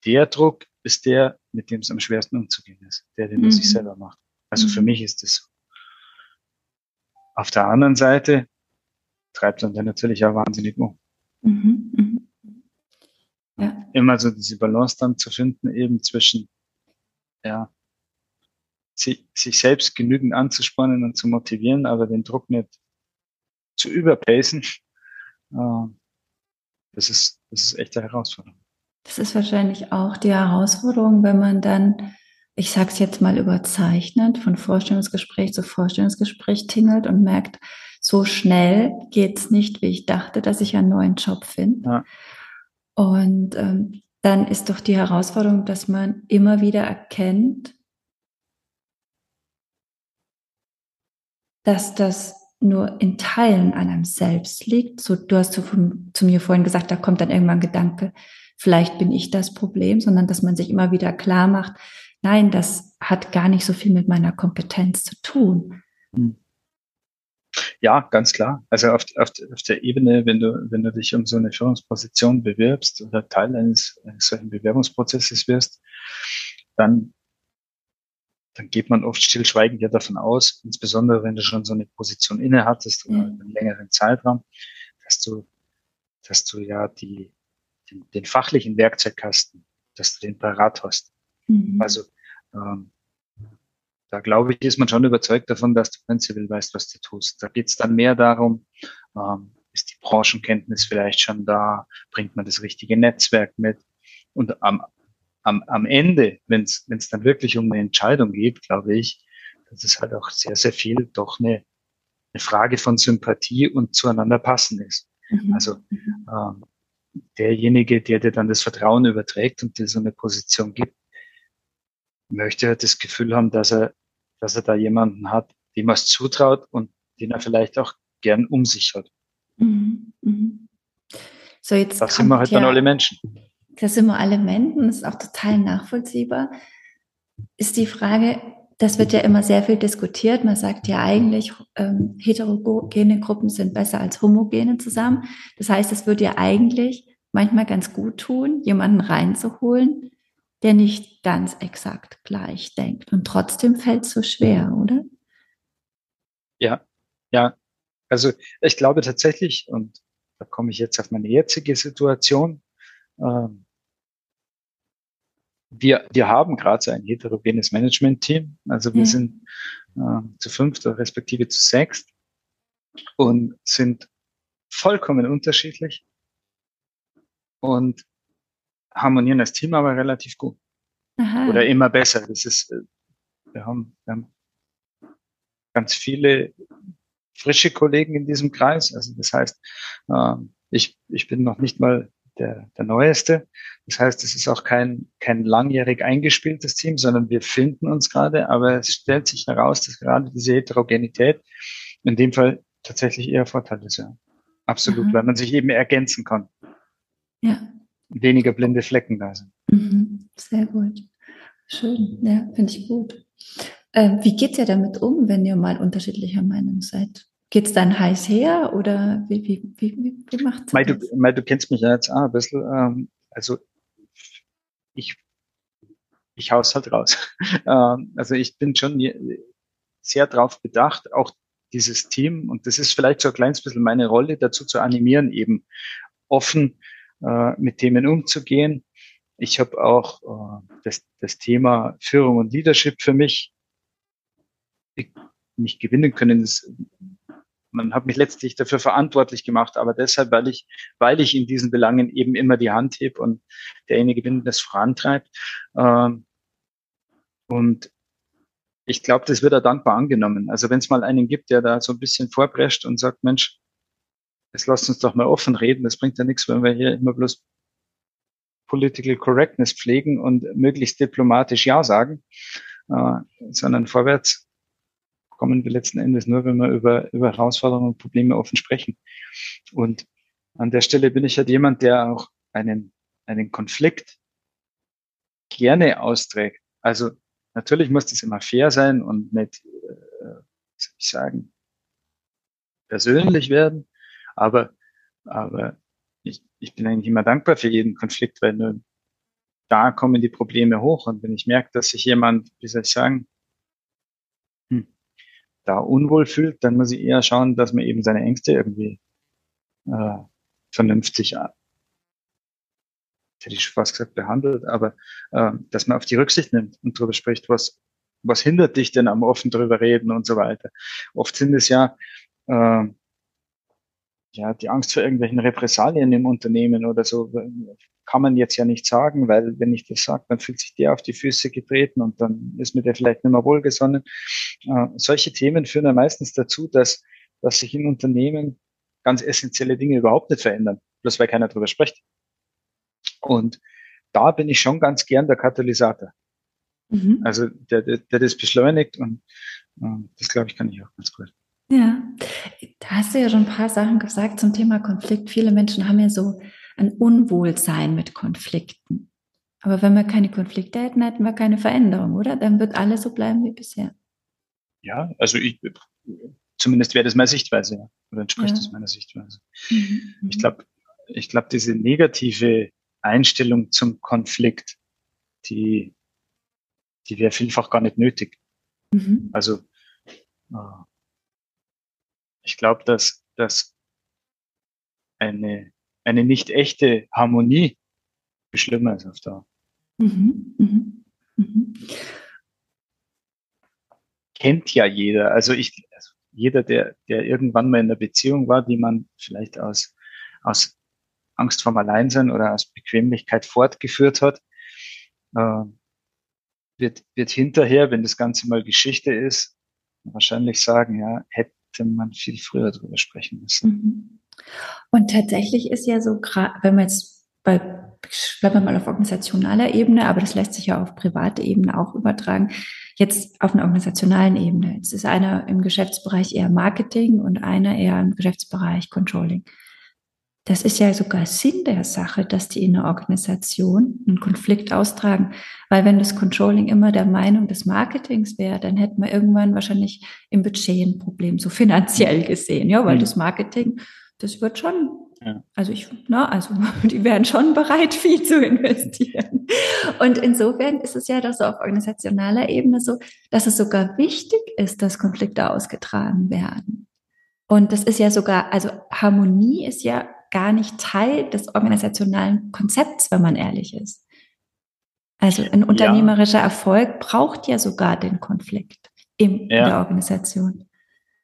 der Druck ist der, mit dem es am schwersten umzugehen ist, der, den man mhm. sich selber macht. Also für mhm. mich ist es so. Auf der anderen Seite treibt man dann natürlich auch wahnsinnig um. Mhm. Mhm. Ja. Immer so diese Balance dann zu finden, eben zwischen, ja, sich, sich selbst genügend anzuspornen und zu motivieren, aber den Druck nicht zu überpacen. Äh, das ist, das ist echt eine Herausforderung. Das ist wahrscheinlich auch die Herausforderung, wenn man dann, ich sag's jetzt mal überzeichnet, von Vorstellungsgespräch zu Vorstellungsgespräch tingelt und merkt, so schnell geht's nicht, wie ich dachte, dass ich einen neuen Job finde. Ja. Und ähm, dann ist doch die Herausforderung, dass man immer wieder erkennt, dass das nur in Teilen an einem selbst liegt. So, du hast zu, zu mir vorhin gesagt, da kommt dann irgendwann ein Gedanke, vielleicht bin ich das Problem, sondern dass man sich immer wieder klar macht, nein, das hat gar nicht so viel mit meiner Kompetenz zu tun. Hm. Ja, ganz klar. Also auf, auf, auf der Ebene, wenn du, wenn du dich um so eine Führungsposition bewirbst oder Teil eines, eines solchen Bewerbungsprozesses wirst, dann, dann geht man oft stillschweigend ja davon aus, insbesondere wenn du schon so eine Position inne hattest oder ja. einen längeren Zeitraum, dass du, dass du ja die, den, den fachlichen Werkzeugkasten, dass du den parat hast. Mhm. Also ähm, da glaube ich, ist man schon überzeugt davon, dass du prinzipiell weißt, was du tust. Da geht es dann mehr darum, ähm, ist die Branchenkenntnis vielleicht schon da, bringt man das richtige Netzwerk mit. Und am, am, am Ende, wenn es dann wirklich um eine Entscheidung geht, glaube ich, dass es halt auch sehr, sehr viel doch eine, eine Frage von Sympathie und zueinander passen ist. Mhm. Also mhm. ähm, derjenige, der dir dann das Vertrauen überträgt und dir so eine Position gibt, möchte halt das Gefühl haben, dass er, dass er da jemanden hat, dem er es zutraut und den er vielleicht auch gern um sich hat. Mhm, mhm. So, jetzt das sind wir halt ja, dann alle Menschen. Das sind wir alle Menschen, das ist auch total nachvollziehbar. Ist die Frage, das wird ja immer sehr viel diskutiert. Man sagt ja eigentlich, ähm, heterogene Gruppen sind besser als homogene zusammen. Das heißt, es würde ja eigentlich manchmal ganz gut tun, jemanden reinzuholen, der nicht ganz exakt gleich denkt. Und trotzdem fällt es so schwer, oder? Ja, ja. Also ich glaube tatsächlich, und da komme ich jetzt auf meine jetzige Situation, ähm, wir, wir haben gerade so ein heterogenes Management-Team. Also wir ja. sind äh, zu fünft oder respektive zu sechst und sind vollkommen unterschiedlich und harmonieren das Team aber relativ gut. Aha. Oder immer besser. Das ist, äh, wir haben, wir haben ganz viele frische Kollegen in diesem Kreis. Also das heißt, äh, ich, ich bin noch nicht mal der, der neueste. Das heißt, es ist auch kein, kein langjährig eingespieltes Team, sondern wir finden uns gerade, aber es stellt sich heraus, dass gerade diese Heterogenität in dem Fall tatsächlich eher Vorteil ist, ja. Absolut, mhm. weil man sich eben ergänzen kann. Ja. Weniger blinde Flecken da sind. Mhm. Sehr gut. Schön, ja, finde ich gut. Äh, wie geht ihr damit um, wenn ihr mal unterschiedlicher Meinung seid? Geht es dann heiß her oder wie, wie, wie, wie, macht es? Du, Mai, du kennst mich ja jetzt auch ein bisschen. Ähm, also ich, ich hau's halt raus. ähm, also ich bin schon sehr darauf bedacht, auch dieses Team, und das ist vielleicht so ein kleines bisschen meine Rolle, dazu zu animieren, eben offen äh, mit Themen umzugehen. Ich habe auch äh, das, das Thema Führung und Leadership für mich nicht gewinnen können. Das man hat mich letztlich dafür verantwortlich gemacht, aber deshalb, weil ich, weil ich in diesen Belangen eben immer die Hand heb und derjenige bin, das vorantreibt. Ähm, und ich glaube, das wird er dankbar angenommen. Also wenn es mal einen gibt, der da so ein bisschen vorprescht und sagt, Mensch, jetzt lasst uns doch mal offen reden, das bringt ja nichts, wenn wir hier immer bloß Political Correctness pflegen und möglichst diplomatisch Ja sagen, äh, sondern vorwärts kommen wir letzten Endes nur, wenn wir über, über Herausforderungen und Probleme offen sprechen. Und an der Stelle bin ich halt jemand, der auch einen, einen Konflikt gerne austrägt. Also natürlich muss das immer fair sein und nicht, äh, soll ich sagen, persönlich werden. Aber, aber ich, ich bin eigentlich immer dankbar für jeden Konflikt, weil nur da kommen die Probleme hoch. Und wenn ich merke, dass sich jemand, wie soll ich sagen, da unwohl fühlt, dann muss ich eher schauen, dass man eben seine Ängste irgendwie äh, vernünftig, äh, hätte ich fast gesagt, behandelt, aber äh, dass man auf die Rücksicht nimmt und darüber spricht, was, was hindert dich denn am offen drüber reden und so weiter. Oft sind es ja äh, ja, die Angst vor irgendwelchen Repressalien im Unternehmen oder so kann man jetzt ja nicht sagen, weil wenn ich das sage, dann fühlt sich der auf die Füße getreten und dann ist mir der vielleicht nicht mehr wohlgesonnen. Äh, solche Themen führen ja meistens dazu, dass, dass sich in Unternehmen ganz essentielle Dinge überhaupt nicht verändern, bloß weil keiner drüber spricht. Und da bin ich schon ganz gern der Katalysator. Mhm. Also der, der, der das beschleunigt und äh, das glaube ich kann ich auch ganz gut. Ja, da hast du ja schon ein paar Sachen gesagt zum Thema Konflikt. Viele Menschen haben ja so ein Unwohlsein mit Konflikten. Aber wenn wir keine Konflikte hätten, hätten wir keine Veränderung, oder? Dann wird alles so bleiben wie bisher. Ja, also ich, zumindest wäre das meine Sichtweise, ja. oder entspricht ja. das meiner Sichtweise. Mhm. Ich glaube, ich glaube, diese negative Einstellung zum Konflikt, die, die wäre vielfach gar nicht nötig. Mhm. Also, äh, ich glaube, dass, dass eine, eine nicht echte Harmonie schlimmer ist auf Dauer. Mhm, mhm, mhm. Kennt ja jeder. Also ich, also jeder, der, der irgendwann mal in einer Beziehung war, die man vielleicht aus, aus Angst vorm Alleinsein oder aus Bequemlichkeit fortgeführt hat, äh, wird, wird hinterher, wenn das Ganze mal Geschichte ist, wahrscheinlich sagen, ja, hätte hätte man viel früher drüber sprechen müssen. Und tatsächlich ist ja so, wenn man jetzt bei, bleiben wir mal auf organisationaler Ebene, aber das lässt sich ja auf private Ebene auch übertragen. Jetzt auf einer organisationalen Ebene. Jetzt ist einer im Geschäftsbereich eher Marketing und einer eher im Geschäftsbereich Controlling. Das ist ja sogar Sinn der Sache, dass die in der Organisation einen Konflikt austragen. Weil wenn das Controlling immer der Meinung des Marketings wäre, dann hätten wir irgendwann wahrscheinlich im Budget ein Problem, so finanziell gesehen. Ja, weil mhm. das Marketing, das wird schon, ja. also ich, na, also die wären schon bereit, viel zu investieren. Und insofern ist es ja doch so auf organisationaler Ebene so, dass es sogar wichtig ist, dass Konflikte ausgetragen werden. Und das ist ja sogar, also Harmonie ist ja gar nicht Teil des organisationalen Konzepts, wenn man ehrlich ist. Also ein unternehmerischer ja. Erfolg braucht ja sogar den Konflikt in ja. der Organisation.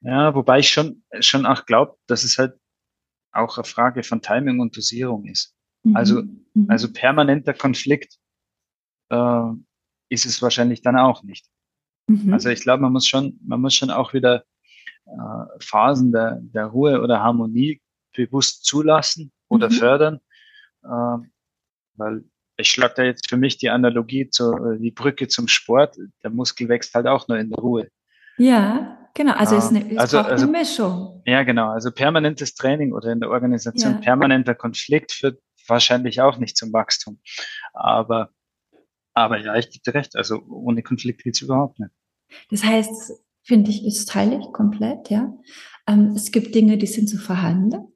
Ja, wobei ich schon, schon auch glaube, dass es halt auch eine Frage von Timing und Dosierung ist. Mhm. Also, mhm. also permanenter Konflikt äh, ist es wahrscheinlich dann auch nicht. Mhm. Also ich glaube, man muss schon, man muss schon auch wieder äh, Phasen der, der Ruhe oder Harmonie bewusst zulassen oder mhm. fördern. äh, weil ich schlage da jetzt für mich die Analogie zu äh, die Brücke zum Sport. Der Muskel wächst halt auch nur in der Ruhe. Ja, genau. Also es, ist eine, es also, also, eine Mischung. Ja, genau. Also permanentes Training oder in der Organisation ja. permanenter Konflikt führt wahrscheinlich auch nicht zum Wachstum. Aber, aber ja, ich gebe dir recht. Also ohne Konflikt geht's überhaupt nicht. Das heißt, finde ich, ist teile ich komplett, ja. Ähm, es gibt Dinge, die sind zu verhandeln.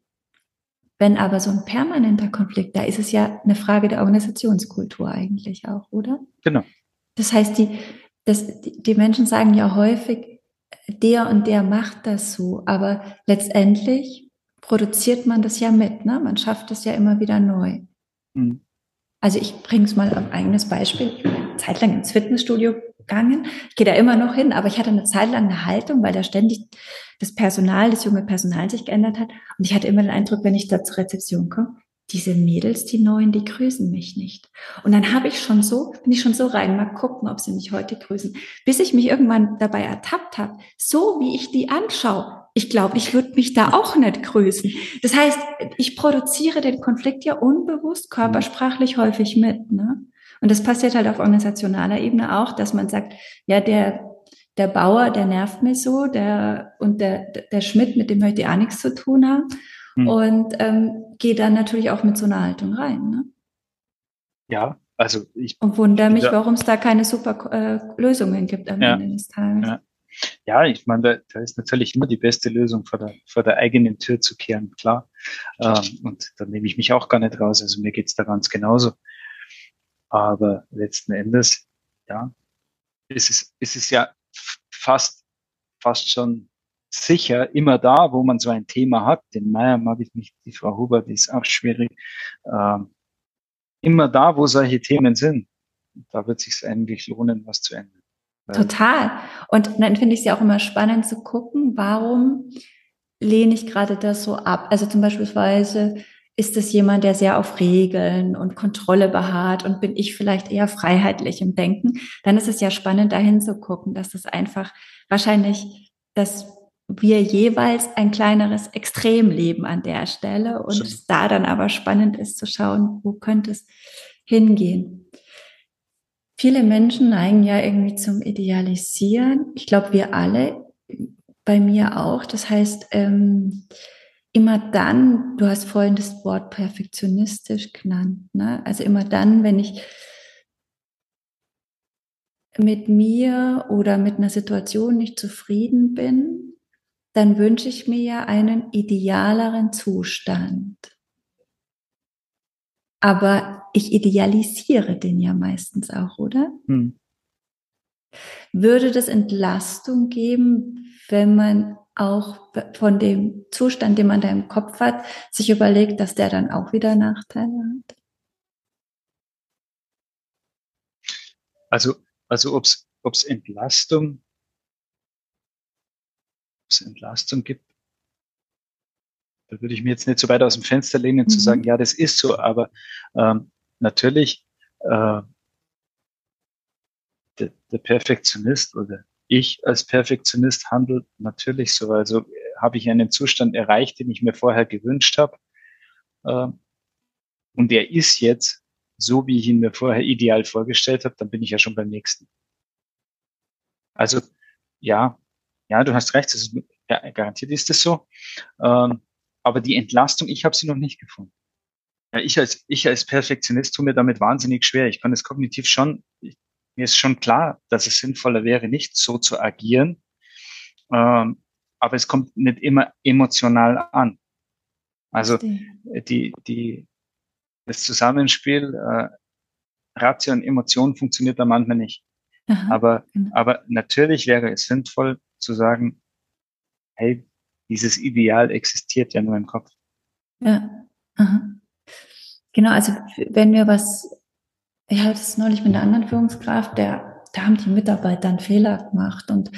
Wenn aber so ein permanenter Konflikt, da ist es ja eine Frage der Organisationskultur eigentlich auch, oder? Genau. Das heißt, die, das, die Menschen sagen ja häufig, der und der macht das so, aber letztendlich produziert man das ja mit, ne? Man schafft das ja immer wieder neu. Mhm. Also ich bringe es mal ein eigenes Beispiel. Ich bin eine Zeit lang ins Fitnessstudio gegangen. Ich gehe da immer noch hin, aber ich hatte eine Zeit lang eine Haltung, weil da ständig das Personal, das junge Personal sich geändert hat. Und ich hatte immer den Eindruck, wenn ich da zur Rezeption komme, diese Mädels, die Neuen, die grüßen mich nicht. Und dann habe ich schon so, bin ich schon so rein, mal gucken, ob sie mich heute grüßen, bis ich mich irgendwann dabei ertappt habe, so wie ich die anschaue. Ich glaube, ich würde mich da auch nicht grüßen. Das heißt, ich produziere den Konflikt ja unbewusst körpersprachlich häufig mit. Ne? Und das passiert halt auf organisationaler Ebene auch, dass man sagt, ja, der, der Bauer, der nervt mir so, der, und der, der Schmidt, mit dem möchte ich auch nichts zu tun haben. Hm. Und ähm, gehe dann natürlich auch mit so einer Haltung rein. Ne? Ja, also ich. Und wundere mich, warum es da keine super äh, Lösungen gibt am ja, Ende des Tages. Ja. Ja, ich meine, da, da ist natürlich immer die beste Lösung, vor der, vor der eigenen Tür zu kehren, klar. Ähm, und da nehme ich mich auch gar nicht raus. Also mir geht's da ganz genauso. Aber letzten Endes, ja, ist es, ist es ja fast, fast schon sicher immer da, wo man so ein Thema hat. Den Meier mag ich nicht, die Frau Huber, die ist auch schwierig. Ähm, immer da, wo solche Themen sind, da wird es sich eigentlich lohnen, was zu ändern. Total. Und dann finde ich es ja auch immer spannend zu gucken, warum lehne ich gerade das so ab? Also zum Beispiel ist es jemand, der sehr auf Regeln und Kontrolle beharrt und bin ich vielleicht eher freiheitlich im Denken? Dann ist es ja spannend, dahin zu gucken, dass es einfach wahrscheinlich, dass wir jeweils ein kleineres Extrem leben an der Stelle und es da dann aber spannend ist zu schauen, wo könnte es hingehen. Viele Menschen neigen ja irgendwie zum Idealisieren. Ich glaube, wir alle, bei mir auch. Das heißt, ähm, immer dann, du hast vorhin das Wort perfektionistisch genannt, ne? also immer dann, wenn ich mit mir oder mit einer Situation nicht zufrieden bin, dann wünsche ich mir ja einen idealeren Zustand. Aber ich idealisiere den ja meistens auch, oder? Hm. Würde das Entlastung geben, wenn man auch von dem Zustand, den man da im Kopf hat, sich überlegt, dass der dann auch wieder Nachteile hat? Also, also ob es Entlastung, ob's Entlastung gibt, da würde ich mir jetzt nicht so weit aus dem Fenster lehnen, mhm. zu sagen, ja, das ist so, aber ähm, natürlich äh, der, der Perfektionist oder ich als Perfektionist handelt natürlich so. Also habe ich einen Zustand erreicht, den ich mir vorher gewünscht habe. Äh, und der ist jetzt so, wie ich ihn mir vorher ideal vorgestellt habe, dann bin ich ja schon beim nächsten. Also ja, ja, du hast recht, ist, ja, garantiert ist es so. Ähm, aber die Entlastung, ich habe sie noch nicht gefunden. Ja, ich als, ich als Perfektionist tue mir damit wahnsinnig schwer. Ich kann es kognitiv schon, ich, mir ist schon klar, dass es sinnvoller wäre, nicht so zu agieren. Ähm, aber es kommt nicht immer emotional an. Also die, die, das Zusammenspiel äh, Ratio und Emotion funktioniert da manchmal nicht. Aha, aber, genau. aber natürlich wäre es sinnvoll zu sagen, hey, dieses Ideal existiert ja nur im Kopf. Ja. Aha. Genau, also wenn wir was, ich hatte es neulich mit einer anderen Führungskraft, der, da haben die Mitarbeiter einen Fehler gemacht und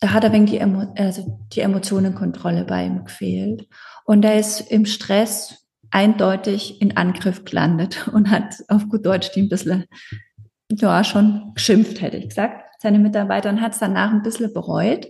da hat er wegen die, Emo, also die Emotionenkontrolle bei ihm gefehlt. Und er ist im Stress eindeutig in Angriff gelandet und hat auf gut Deutsch die ein bisschen, ja, schon geschimpft, hätte ich gesagt, seine Mitarbeiter und hat es danach ein bisschen bereut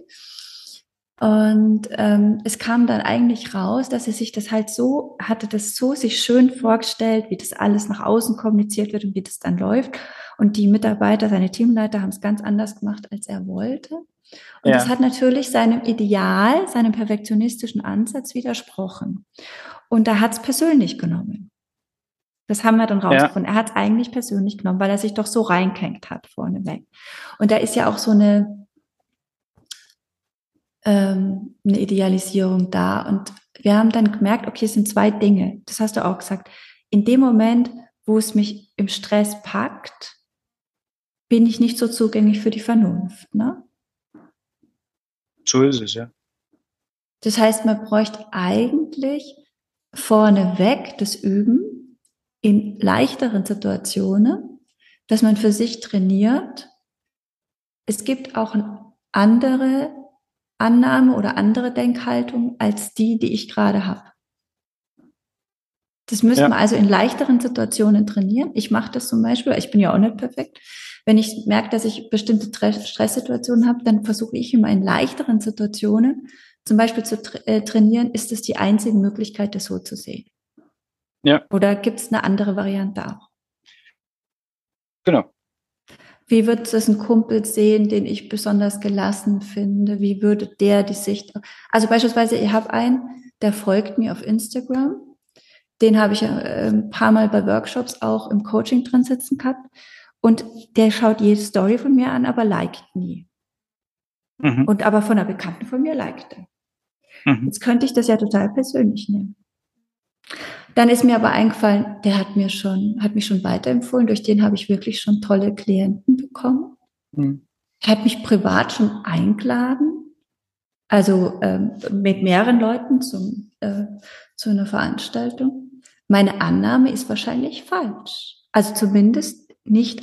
Und ähm, es kam dann eigentlich raus, dass er sich das halt so, hatte das so sich schön vorgestellt, wie das alles nach außen kommuniziert wird und wie das dann läuft. Und die Mitarbeiter, seine Teamleiter haben es ganz anders gemacht, als er wollte. Und ja. das hat natürlich seinem Ideal, seinem perfektionistischen Ansatz widersprochen. Und da hat es persönlich genommen. Das haben wir dann rausgefunden. Ja. Er hat es eigentlich persönlich genommen, weil er sich doch so reinkenkt hat vorneweg. Und da ist ja auch so eine, ähm, eine Idealisierung da. Und wir haben dann gemerkt, okay, es sind zwei Dinge. Das hast du auch gesagt. In dem Moment, wo es mich im Stress packt, bin ich nicht so zugänglich für die Vernunft. Ne? So ist es, ja. Das heißt, man bräuchte eigentlich vorneweg das Üben in leichteren Situationen, dass man für sich trainiert. Es gibt auch andere Annahme oder andere Denkhaltung als die, die ich gerade habe. Das müssen ja. wir also in leichteren Situationen trainieren. Ich mache das zum Beispiel, ich bin ja auch nicht perfekt. Wenn ich merke, dass ich bestimmte Stresssituationen habe, dann versuche ich immer in leichteren Situationen zum Beispiel zu tra äh, trainieren, ist es die einzige Möglichkeit, das so zu sehen. Ja. Oder gibt es eine andere Variante auch? Genau. Wie wird es ein Kumpel sehen, den ich besonders gelassen finde? Wie würde der die Sicht? Also beispielsweise, ich habe einen, der folgt mir auf Instagram. Den habe ich äh, ein paar Mal bei Workshops auch im Coaching drin sitzen gehabt. Und der schaut jede Story von mir an, aber liked nie. Mhm. Und aber von einer Bekannten von mir liked er. Mhm. Jetzt könnte ich das ja total persönlich nehmen. Dann ist mir aber eingefallen, der hat mir schon, hat mich schon weiterempfohlen, durch den habe ich wirklich schon tolle Klienten bekommen. Mhm. Er hat mich privat schon eingeladen, also ähm, mit mehreren Leuten zum, äh, zu einer Veranstaltung. Meine Annahme ist wahrscheinlich falsch. Also zumindest nicht.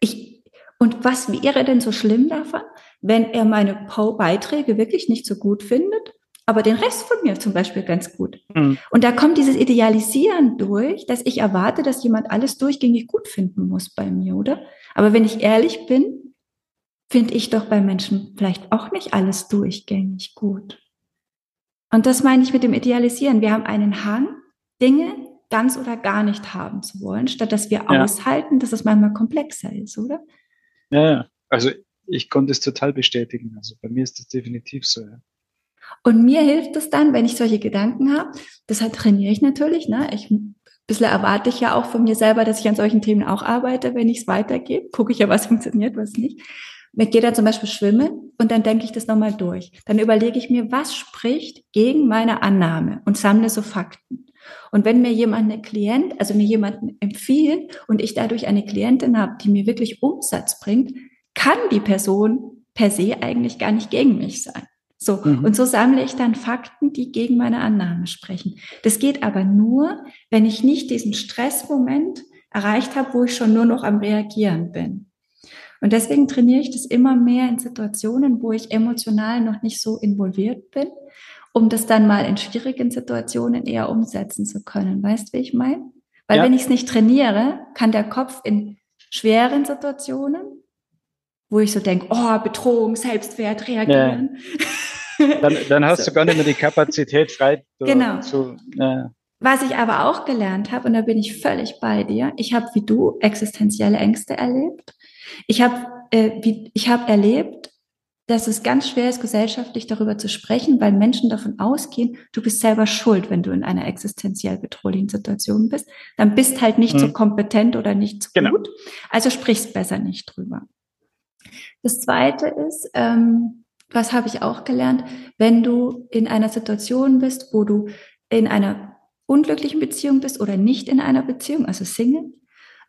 Ich, und was wäre denn so schlimm davon, wenn er meine Beiträge wirklich nicht so gut findet aber den Rest von mir zum Beispiel ganz gut. Mhm. Und da kommt dieses Idealisieren durch, dass ich erwarte, dass jemand alles durchgängig gut finden muss bei mir, oder? Aber wenn ich ehrlich bin, finde ich doch bei Menschen vielleicht auch nicht alles durchgängig gut. Und das meine ich mit dem Idealisieren. Wir haben einen Hang, Dinge ganz oder gar nicht haben zu wollen, statt dass wir ja. aushalten, dass es manchmal komplexer ist, oder? Ja, also ich konnte es total bestätigen. Also bei mir ist das definitiv so. Ja. Und mir hilft es dann, wenn ich solche Gedanken habe, deshalb trainiere ich natürlich, ne? Ich bisschen erwarte ich ja auch von mir selber, dass ich an solchen Themen auch arbeite, wenn ich es weitergebe. Gucke ich ja, was funktioniert, was nicht. Ich gehe dann zum Beispiel schwimmen und dann denke ich das nochmal durch. Dann überlege ich mir, was spricht gegen meine Annahme und sammle so Fakten. Und wenn mir jemand eine Klient, also mir jemanden empfiehlt und ich dadurch eine Klientin habe, die mir wirklich Umsatz bringt, kann die Person per se eigentlich gar nicht gegen mich sein. So. Mhm. Und so sammle ich dann Fakten, die gegen meine Annahme sprechen. Das geht aber nur, wenn ich nicht diesen Stressmoment erreicht habe, wo ich schon nur noch am Reagieren bin. Und deswegen trainiere ich das immer mehr in Situationen, wo ich emotional noch nicht so involviert bin, um das dann mal in schwierigen Situationen eher umsetzen zu können. Weißt du, wie ich meine? Weil ja. wenn ich es nicht trainiere, kann der Kopf in schweren Situationen, wo ich so denke, oh, Bedrohung, Selbstwert, reagieren. Ja. Dann, dann hast so. du gar nicht mehr die Kapazität frei. Genau. Zu, äh. Was ich aber auch gelernt habe, und da bin ich völlig bei dir, ich habe wie du existenzielle Ängste erlebt. Ich habe äh, wie, ich hab erlebt, dass es ganz schwer ist, gesellschaftlich darüber zu sprechen, weil Menschen davon ausgehen, du bist selber schuld, wenn du in einer existenziell bedrohlichen Situation bist. Dann bist halt nicht mhm. so kompetent oder nicht so genau. gut. Also sprichst besser nicht drüber. Das zweite ist, ähm, was habe ich auch gelernt, wenn du in einer Situation bist, wo du in einer unglücklichen Beziehung bist oder nicht in einer Beziehung, also Single,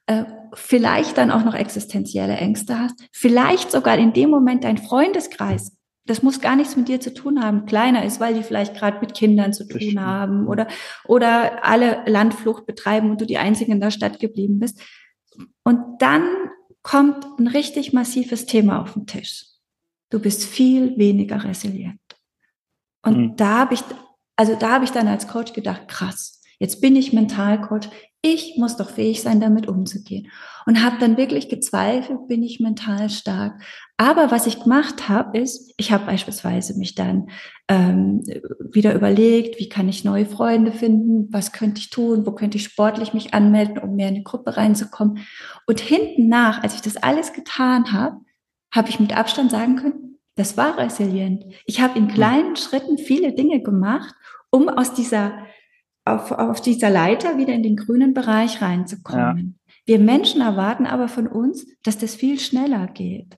äh, vielleicht dann auch noch existenzielle Ängste hast, vielleicht sogar in dem Moment dein Freundeskreis, das muss gar nichts mit dir zu tun haben, kleiner ist, weil die vielleicht gerade mit Kindern zu tun haben oder, oder alle Landflucht betreiben und du die Einzige in der Stadt geblieben bist. Und dann kommt ein richtig massives Thema auf den Tisch du bist viel weniger resilient. Und mhm. da habe ich, also da habe ich dann als Coach gedacht, krass, jetzt bin ich Mentalcoach, Ich muss doch fähig sein, damit umzugehen. Und habe dann wirklich gezweifelt, bin ich mental stark. Aber was ich gemacht habe, ist, ich habe beispielsweise mich dann ähm, wieder überlegt, wie kann ich neue Freunde finden, was könnte ich tun, wo könnte ich sportlich mich anmelden, um mehr in eine Gruppe reinzukommen. Und hinten nach, als ich das alles getan habe, habe ich mit Abstand sagen können, das war resilient. Ich habe in kleinen Schritten viele Dinge gemacht, um aus dieser auf, auf dieser Leiter wieder in den grünen Bereich reinzukommen. Ja. Wir Menschen erwarten aber von uns, dass das viel schneller geht.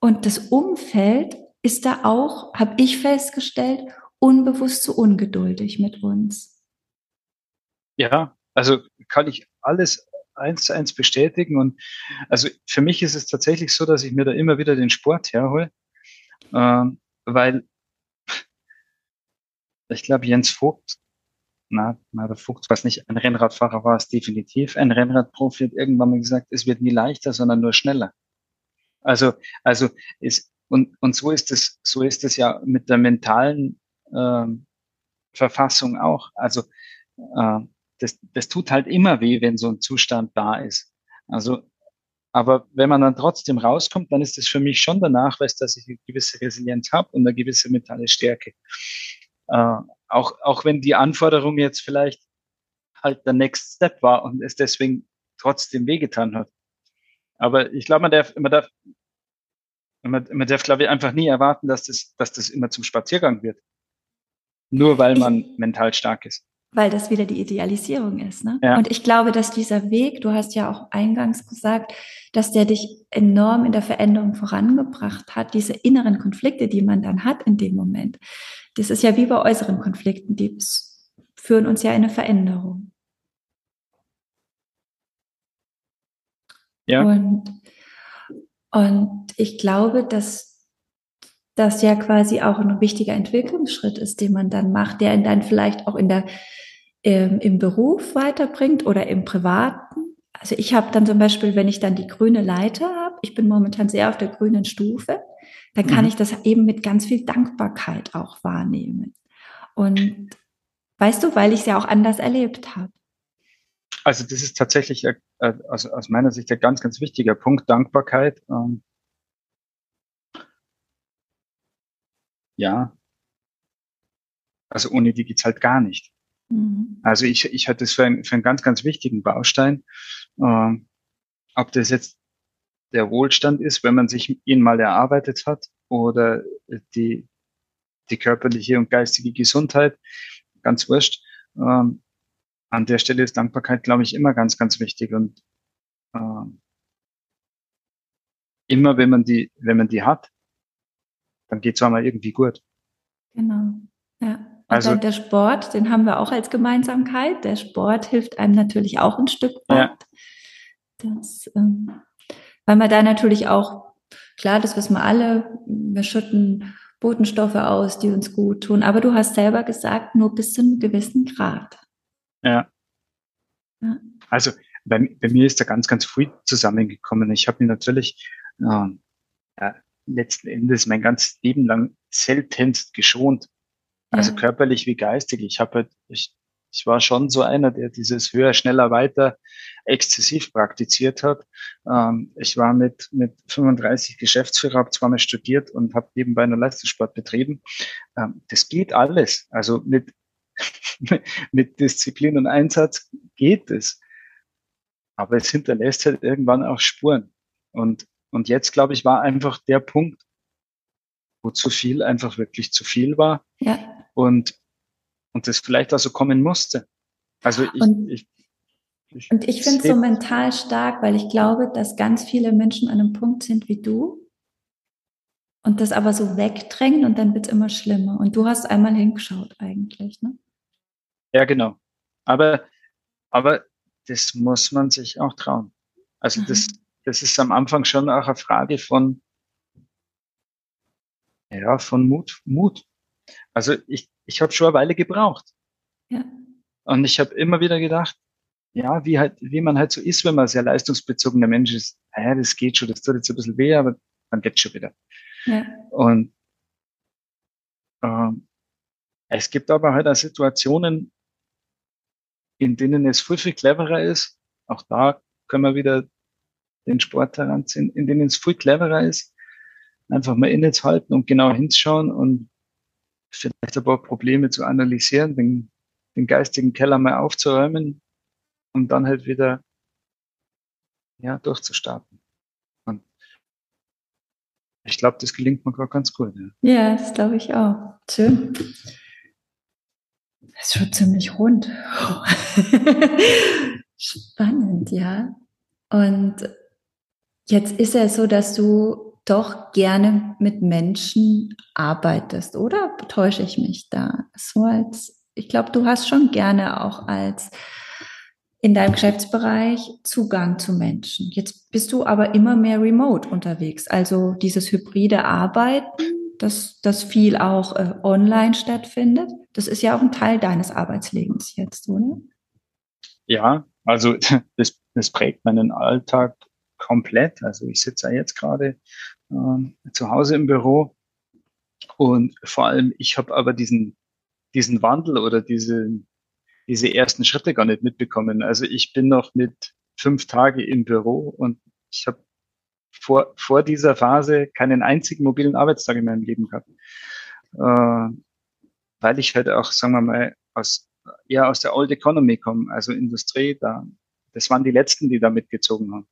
Und das Umfeld ist da auch, habe ich festgestellt, unbewusst zu ungeduldig mit uns. Ja, also kann ich alles eins zu eins bestätigen. Und also für mich ist es tatsächlich so, dass ich mir da immer wieder den Sport herhole, ähm, weil ich glaube, Jens Vogt na, na, der Fuchs, was nicht ein Rennradfahrer war, ist definitiv. Ein Rennradprofi hat irgendwann mal gesagt, es wird nie leichter, sondern nur schneller. Also, also ist, und, und so ist es, so ist es ja mit der mentalen äh, Verfassung auch. Also, äh, das, das tut halt immer weh, wenn so ein Zustand da ist. Also, aber wenn man dann trotzdem rauskommt, dann ist es für mich schon der Nachweis, dass ich eine gewisse Resilienz habe und eine gewisse mentale Stärke. Äh, auch, auch wenn die Anforderung jetzt vielleicht halt der Next Step war und es deswegen trotzdem wehgetan hat. Aber ich glaube, man darf, man darf, man, man darf, glaube ich, einfach nie erwarten, dass das, dass das immer zum Spaziergang wird. Nur weil man mental stark ist. Weil das wieder die Idealisierung ist. Ne? Ja. Und ich glaube, dass dieser Weg, du hast ja auch eingangs gesagt, dass der dich enorm in der Veränderung vorangebracht hat, diese inneren Konflikte, die man dann hat in dem Moment. Das ist ja wie bei äußeren Konflikten, die führen uns ja in eine Veränderung. Ja. Und, und ich glaube, dass das ja quasi auch ein wichtiger Entwicklungsschritt ist, den man dann macht, der ihn dann vielleicht auch in der, ähm, im Beruf weiterbringt oder im Privaten. Also ich habe dann zum Beispiel, wenn ich dann die grüne Leiter habe, ich bin momentan sehr auf der grünen Stufe, dann kann mhm. ich das eben mit ganz viel Dankbarkeit auch wahrnehmen. Und weißt du, weil ich es ja auch anders erlebt habe. Also das ist tatsächlich also aus meiner Sicht ein ganz, ganz wichtiger Punkt, Dankbarkeit. Ähm ja, also ohne die geht's halt gar nicht. Mhm. Also ich, ich hatte es für, ein, für einen ganz, ganz wichtigen Baustein. Ähm, ob das jetzt der Wohlstand ist, wenn man sich ihn mal erarbeitet hat oder die, die körperliche und geistige Gesundheit, ganz wurscht. Ähm, an der Stelle ist Dankbarkeit, glaube ich, immer ganz, ganz wichtig und ähm, immer, wenn man die, wenn man die hat, dann geht es einmal irgendwie gut. Genau, ja. Und also, der Sport, den haben wir auch als Gemeinsamkeit. Der Sport hilft einem natürlich auch ein Stück weit. Ja. Das, ähm, weil man da natürlich auch, klar, das wissen wir alle, wir schütten Botenstoffe aus, die uns gut tun. Aber du hast selber gesagt, nur bis zu einem gewissen Grad. Ja. ja. Also bei, bei, mir ist da ganz, ganz früh zusammengekommen. Ich habe mir natürlich äh, letzten Endes mein ganzes Leben lang seltenst geschont. Also ja. körperlich wie geistig. Ich habe halt, ich ich war schon so einer, der dieses höher, schneller, weiter exzessiv praktiziert hat. Ähm, ich war mit, mit 35 Geschäftsführer, habe zweimal studiert und habe nebenbei einen Leistungssport betrieben. Ähm, das geht alles. Also mit, mit Disziplin und Einsatz geht es. Aber es hinterlässt halt irgendwann auch Spuren. Und, und jetzt, glaube ich, war einfach der Punkt, wo zu viel einfach wirklich zu viel war. Ja. Und und das vielleicht auch so kommen musste. Also ich, und, ich, ich und ich finde es so mental stark, weil ich glaube, dass ganz viele Menschen an einem Punkt sind wie du und das aber so wegdrängen und dann wird es immer schlimmer. Und du hast einmal hingeschaut eigentlich, ne? Ja, genau. Aber, aber das muss man sich auch trauen. Also mhm. das, das ist am Anfang schon auch eine Frage von, ja, von Mut, Mut. Also ich, ich habe schon eine Weile gebraucht. Ja. Und ich habe immer wieder gedacht, ja, wie halt, wie man halt so ist, wenn man sehr leistungsbezogener Mensch ist. Ja, das geht schon, das tut jetzt ein bisschen weh, aber dann geht's schon wieder. Ja. Und ähm, es gibt aber halt auch Situationen, in denen es viel, viel cleverer ist. Auch da können wir wieder den Sport heranziehen, in denen es viel cleverer ist, einfach mal innezuhalten und genau hinzuschauen und vielleicht ein paar Probleme zu analysieren, den, den geistigen Keller mal aufzuräumen und dann halt wieder ja, durchzustarten. Und ich glaube, das gelingt mir gerade ganz gut. Ja, ja das glaube ich auch. Schön. Das ist schon ziemlich rund. Spannend, ja. Und jetzt ist ja so, dass du doch gerne mit Menschen arbeitest, oder täusche ich mich da? So als, ich glaube, du hast schon gerne auch als in deinem Geschäftsbereich Zugang zu Menschen. Jetzt bist du aber immer mehr remote unterwegs. Also dieses hybride Arbeiten, das, das viel auch äh, online stattfindet, das ist ja auch ein Teil deines Arbeitslebens jetzt, oder? Ja, also das, das prägt meinen Alltag komplett. Also ich sitze ja jetzt gerade äh, zu Hause im Büro und vor allem ich habe aber diesen diesen Wandel oder diese diese ersten Schritte gar nicht mitbekommen. Also ich bin noch mit fünf Tage im Büro und ich habe vor, vor dieser Phase keinen einzigen mobilen Arbeitstag in meinem Leben gehabt. Äh, weil ich halt auch, sagen wir mal, aus, eher aus der Old Economy komme, also Industrie, da, das waren die letzten, die da mitgezogen haben.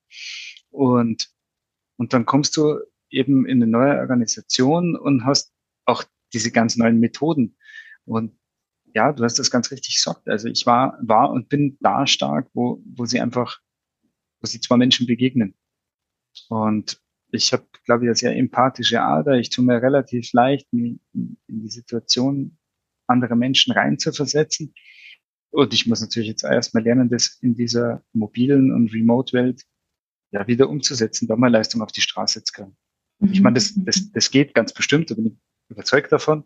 Und, und dann kommst du eben in eine neue Organisation und hast auch diese ganz neuen Methoden. Und ja, du hast das ganz richtig gesagt. Also ich war, war und bin da stark, wo, wo sie einfach, wo sie zwei Menschen begegnen. Und ich habe, glaube ich, eine sehr empathische Ader. Ich tue mir relativ leicht, in, in die Situation anderer Menschen reinzuversetzen. Und ich muss natürlich jetzt erstmal lernen, das in dieser mobilen und Remote-Welt ja wieder umzusetzen, da mal Leistung auf die Straße zu kriegen. Mhm. Ich meine, das, das, das geht ganz bestimmt, da bin ich überzeugt davon.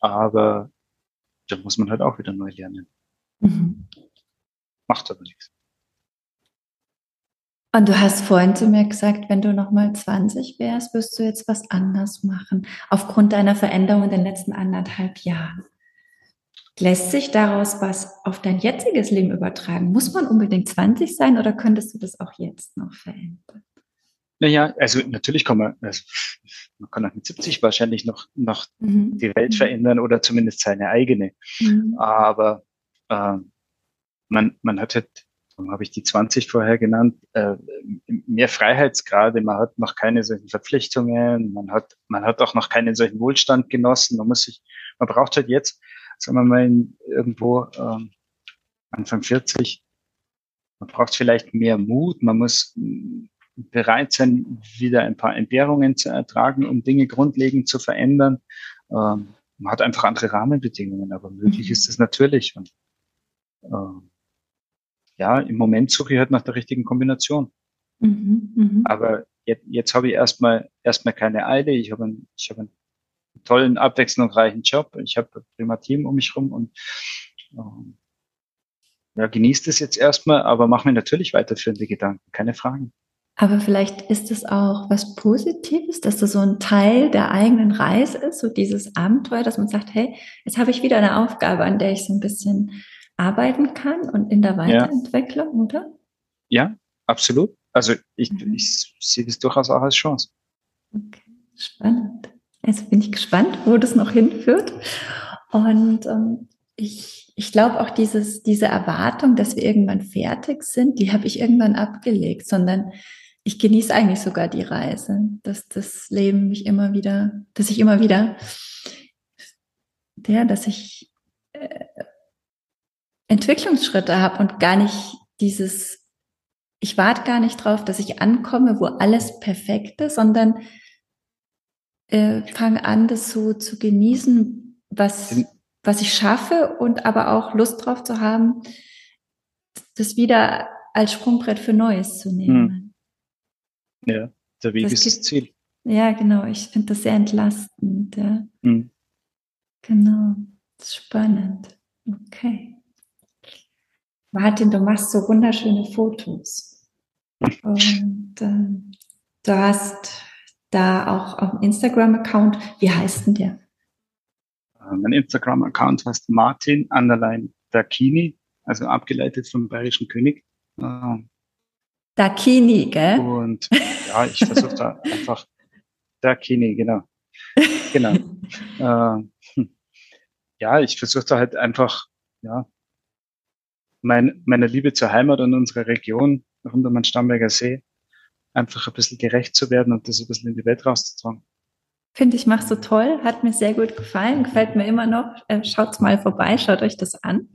Aber da muss man halt auch wieder neu lernen. Mhm. Macht aber nichts. Und du hast vorhin zu mir gesagt, wenn du nochmal 20 wärst, wirst du jetzt was anders machen, aufgrund deiner Veränderung in den letzten anderthalb Jahren. Lässt sich daraus was auf dein jetziges Leben übertragen? Muss man unbedingt 20 sein oder könntest du das auch jetzt noch verändern? Naja, also natürlich kann man, also man kann auch mit 70 wahrscheinlich noch, noch mhm. die Welt verändern oder zumindest seine eigene. Mhm. Aber äh, man, man hat halt, warum habe ich die 20 vorher genannt, äh, mehr Freiheitsgrade, man hat noch keine solchen Verpflichtungen, man hat, man hat auch noch keinen solchen Wohlstand genossen. Man muss sich, man braucht halt jetzt, sagen wir mal, in, irgendwo äh, Anfang 40, man braucht vielleicht mehr Mut, man muss bereit sein, wieder ein paar Entbehrungen zu ertragen, um Dinge grundlegend zu verändern. Ähm, man hat einfach andere Rahmenbedingungen, aber möglich mhm. ist es natürlich. Und äh, ja, im Moment suche ich halt nach der richtigen Kombination. Mhm, mh. Aber jetzt, jetzt habe ich erstmal erstmal keine Eile. Ich habe einen, ich habe einen tollen, abwechslungsreichen Job. Ich habe ein prima Team um mich rum und ähm, ja, genießt es jetzt erstmal, aber mache mir natürlich weiterführende Gedanken, keine Fragen. Aber vielleicht ist es auch was Positives, dass das so ein Teil der eigenen Reise ist, so dieses Abenteuer, dass man sagt, hey, jetzt habe ich wieder eine Aufgabe, an der ich so ein bisschen arbeiten kann und in der Weiterentwicklung, ja. oder? Ja, absolut. Also ich, mhm. ich sehe das durchaus auch als Chance. Okay, spannend. Jetzt bin ich gespannt, wo das noch hinführt. Und ähm, ich, ich glaube auch dieses, diese Erwartung, dass wir irgendwann fertig sind, die habe ich irgendwann abgelegt, sondern ich genieße eigentlich sogar die Reise, dass das Leben mich immer wieder, dass ich immer wieder, ja, dass ich äh, Entwicklungsschritte habe und gar nicht dieses, ich warte gar nicht drauf, dass ich ankomme, wo alles perfekt ist, sondern äh, fange an, das so zu genießen, was, was ich schaffe und aber auch Lust drauf zu haben, das wieder als Sprungbrett für Neues zu nehmen. Hm. Ja, der Weg das ist das Ziel. Ja, genau. Ich finde das sehr entlastend. Ja. Mhm. Genau. Spannend. Okay. Martin, du machst so wunderschöne Fotos. Und äh, du hast da auch auf dem Instagram-Account, wie heißt denn der? Äh, mein Instagram-Account heißt Martin Underline Dakini. also abgeleitet vom bayerischen König. Äh, Dakini, gell? Und ja, ich versuche da einfach Dakini, genau. Genau. äh, hm. ja, ich versuche da halt einfach, ja, mein, meiner Liebe zur Heimat und unserer Region rund um den Starnberger See einfach ein bisschen gerecht zu werden und das ein bisschen in die Welt rauszutragen. Finde ich, machst du toll, hat mir sehr gut gefallen, gefällt mir immer noch. Äh, schaut's mal vorbei, schaut euch das an.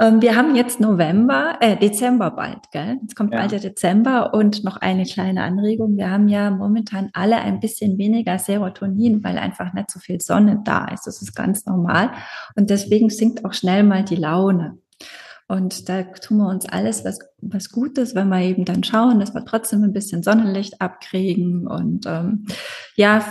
Ähm, wir haben jetzt November, äh, Dezember bald, gell? Jetzt kommt ja. bald der Dezember und noch eine kleine Anregung. Wir haben ja momentan alle ein bisschen weniger Serotonin, weil einfach nicht so viel Sonne da ist. Das ist ganz normal. Und deswegen sinkt auch schnell mal die Laune. Und da tun wir uns alles was, was Gutes, wenn wir eben dann schauen, dass wir trotzdem ein bisschen Sonnenlicht abkriegen und ähm, ja,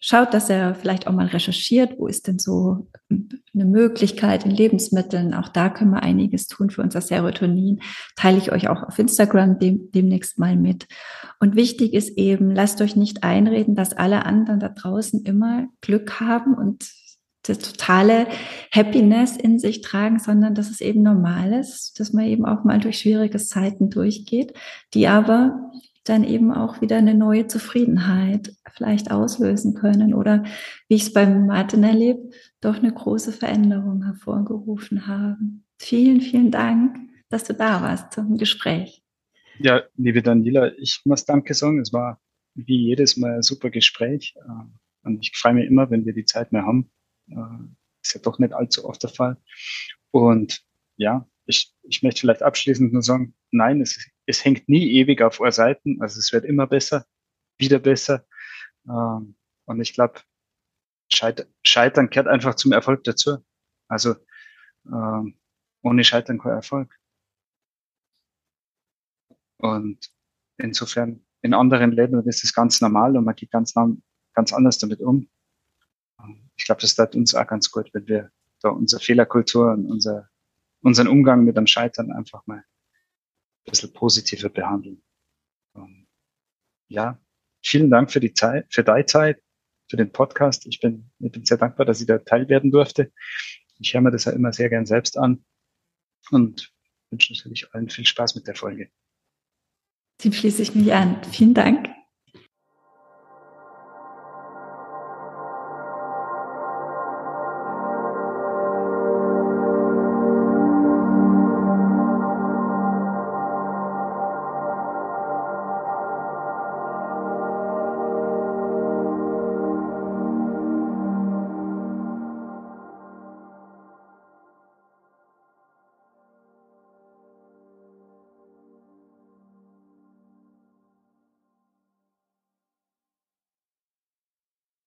schaut, dass er vielleicht auch mal recherchiert, wo ist denn so eine Möglichkeit in Lebensmitteln. Auch da können wir einiges tun für unser Serotonin. Teile ich euch auch auf Instagram dem, demnächst mal mit. Und wichtig ist eben, lasst euch nicht einreden, dass alle anderen da draußen immer Glück haben und das totale Happiness in sich tragen, sondern dass es eben normal ist, dass man eben auch mal durch schwierige Zeiten durchgeht, die aber dann eben auch wieder eine neue Zufriedenheit vielleicht auslösen können oder wie ich es beim Martin erlebe, doch eine große Veränderung hervorgerufen haben. Vielen, vielen Dank, dass du da warst zum Gespräch. Ja, liebe Daniela, ich muss Danke sagen. Es war wie jedes Mal ein super Gespräch. Äh, und ich freue mich immer, wenn wir die Zeit mehr haben, ist ja doch nicht allzu oft der Fall. Und ja, ich, ich möchte vielleicht abschließend nur sagen, nein, es, es hängt nie ewig auf eure Seiten. Also es wird immer besser, wieder besser. Ähm, und ich glaube, Scheitern kehrt einfach zum Erfolg dazu. Also ähm, ohne Scheitern kein Erfolg. Und insofern in anderen Ländern ist es ganz normal und man geht ganz, ganz anders damit um ich glaube, das tat uns auch ganz gut, wenn wir da unsere Fehlerkultur und unser, unseren Umgang mit dem Scheitern einfach mal ein bisschen positiver behandeln. Und ja, vielen Dank für die Zeit, für deine Zeit, für den Podcast. Ich bin, ich bin sehr dankbar, dass ich da teil werden durfte. Ich höre mir das ja immer sehr gern selbst an und wünsche natürlich allen viel Spaß mit der Folge. Dem schließe ich mich an. Vielen Dank.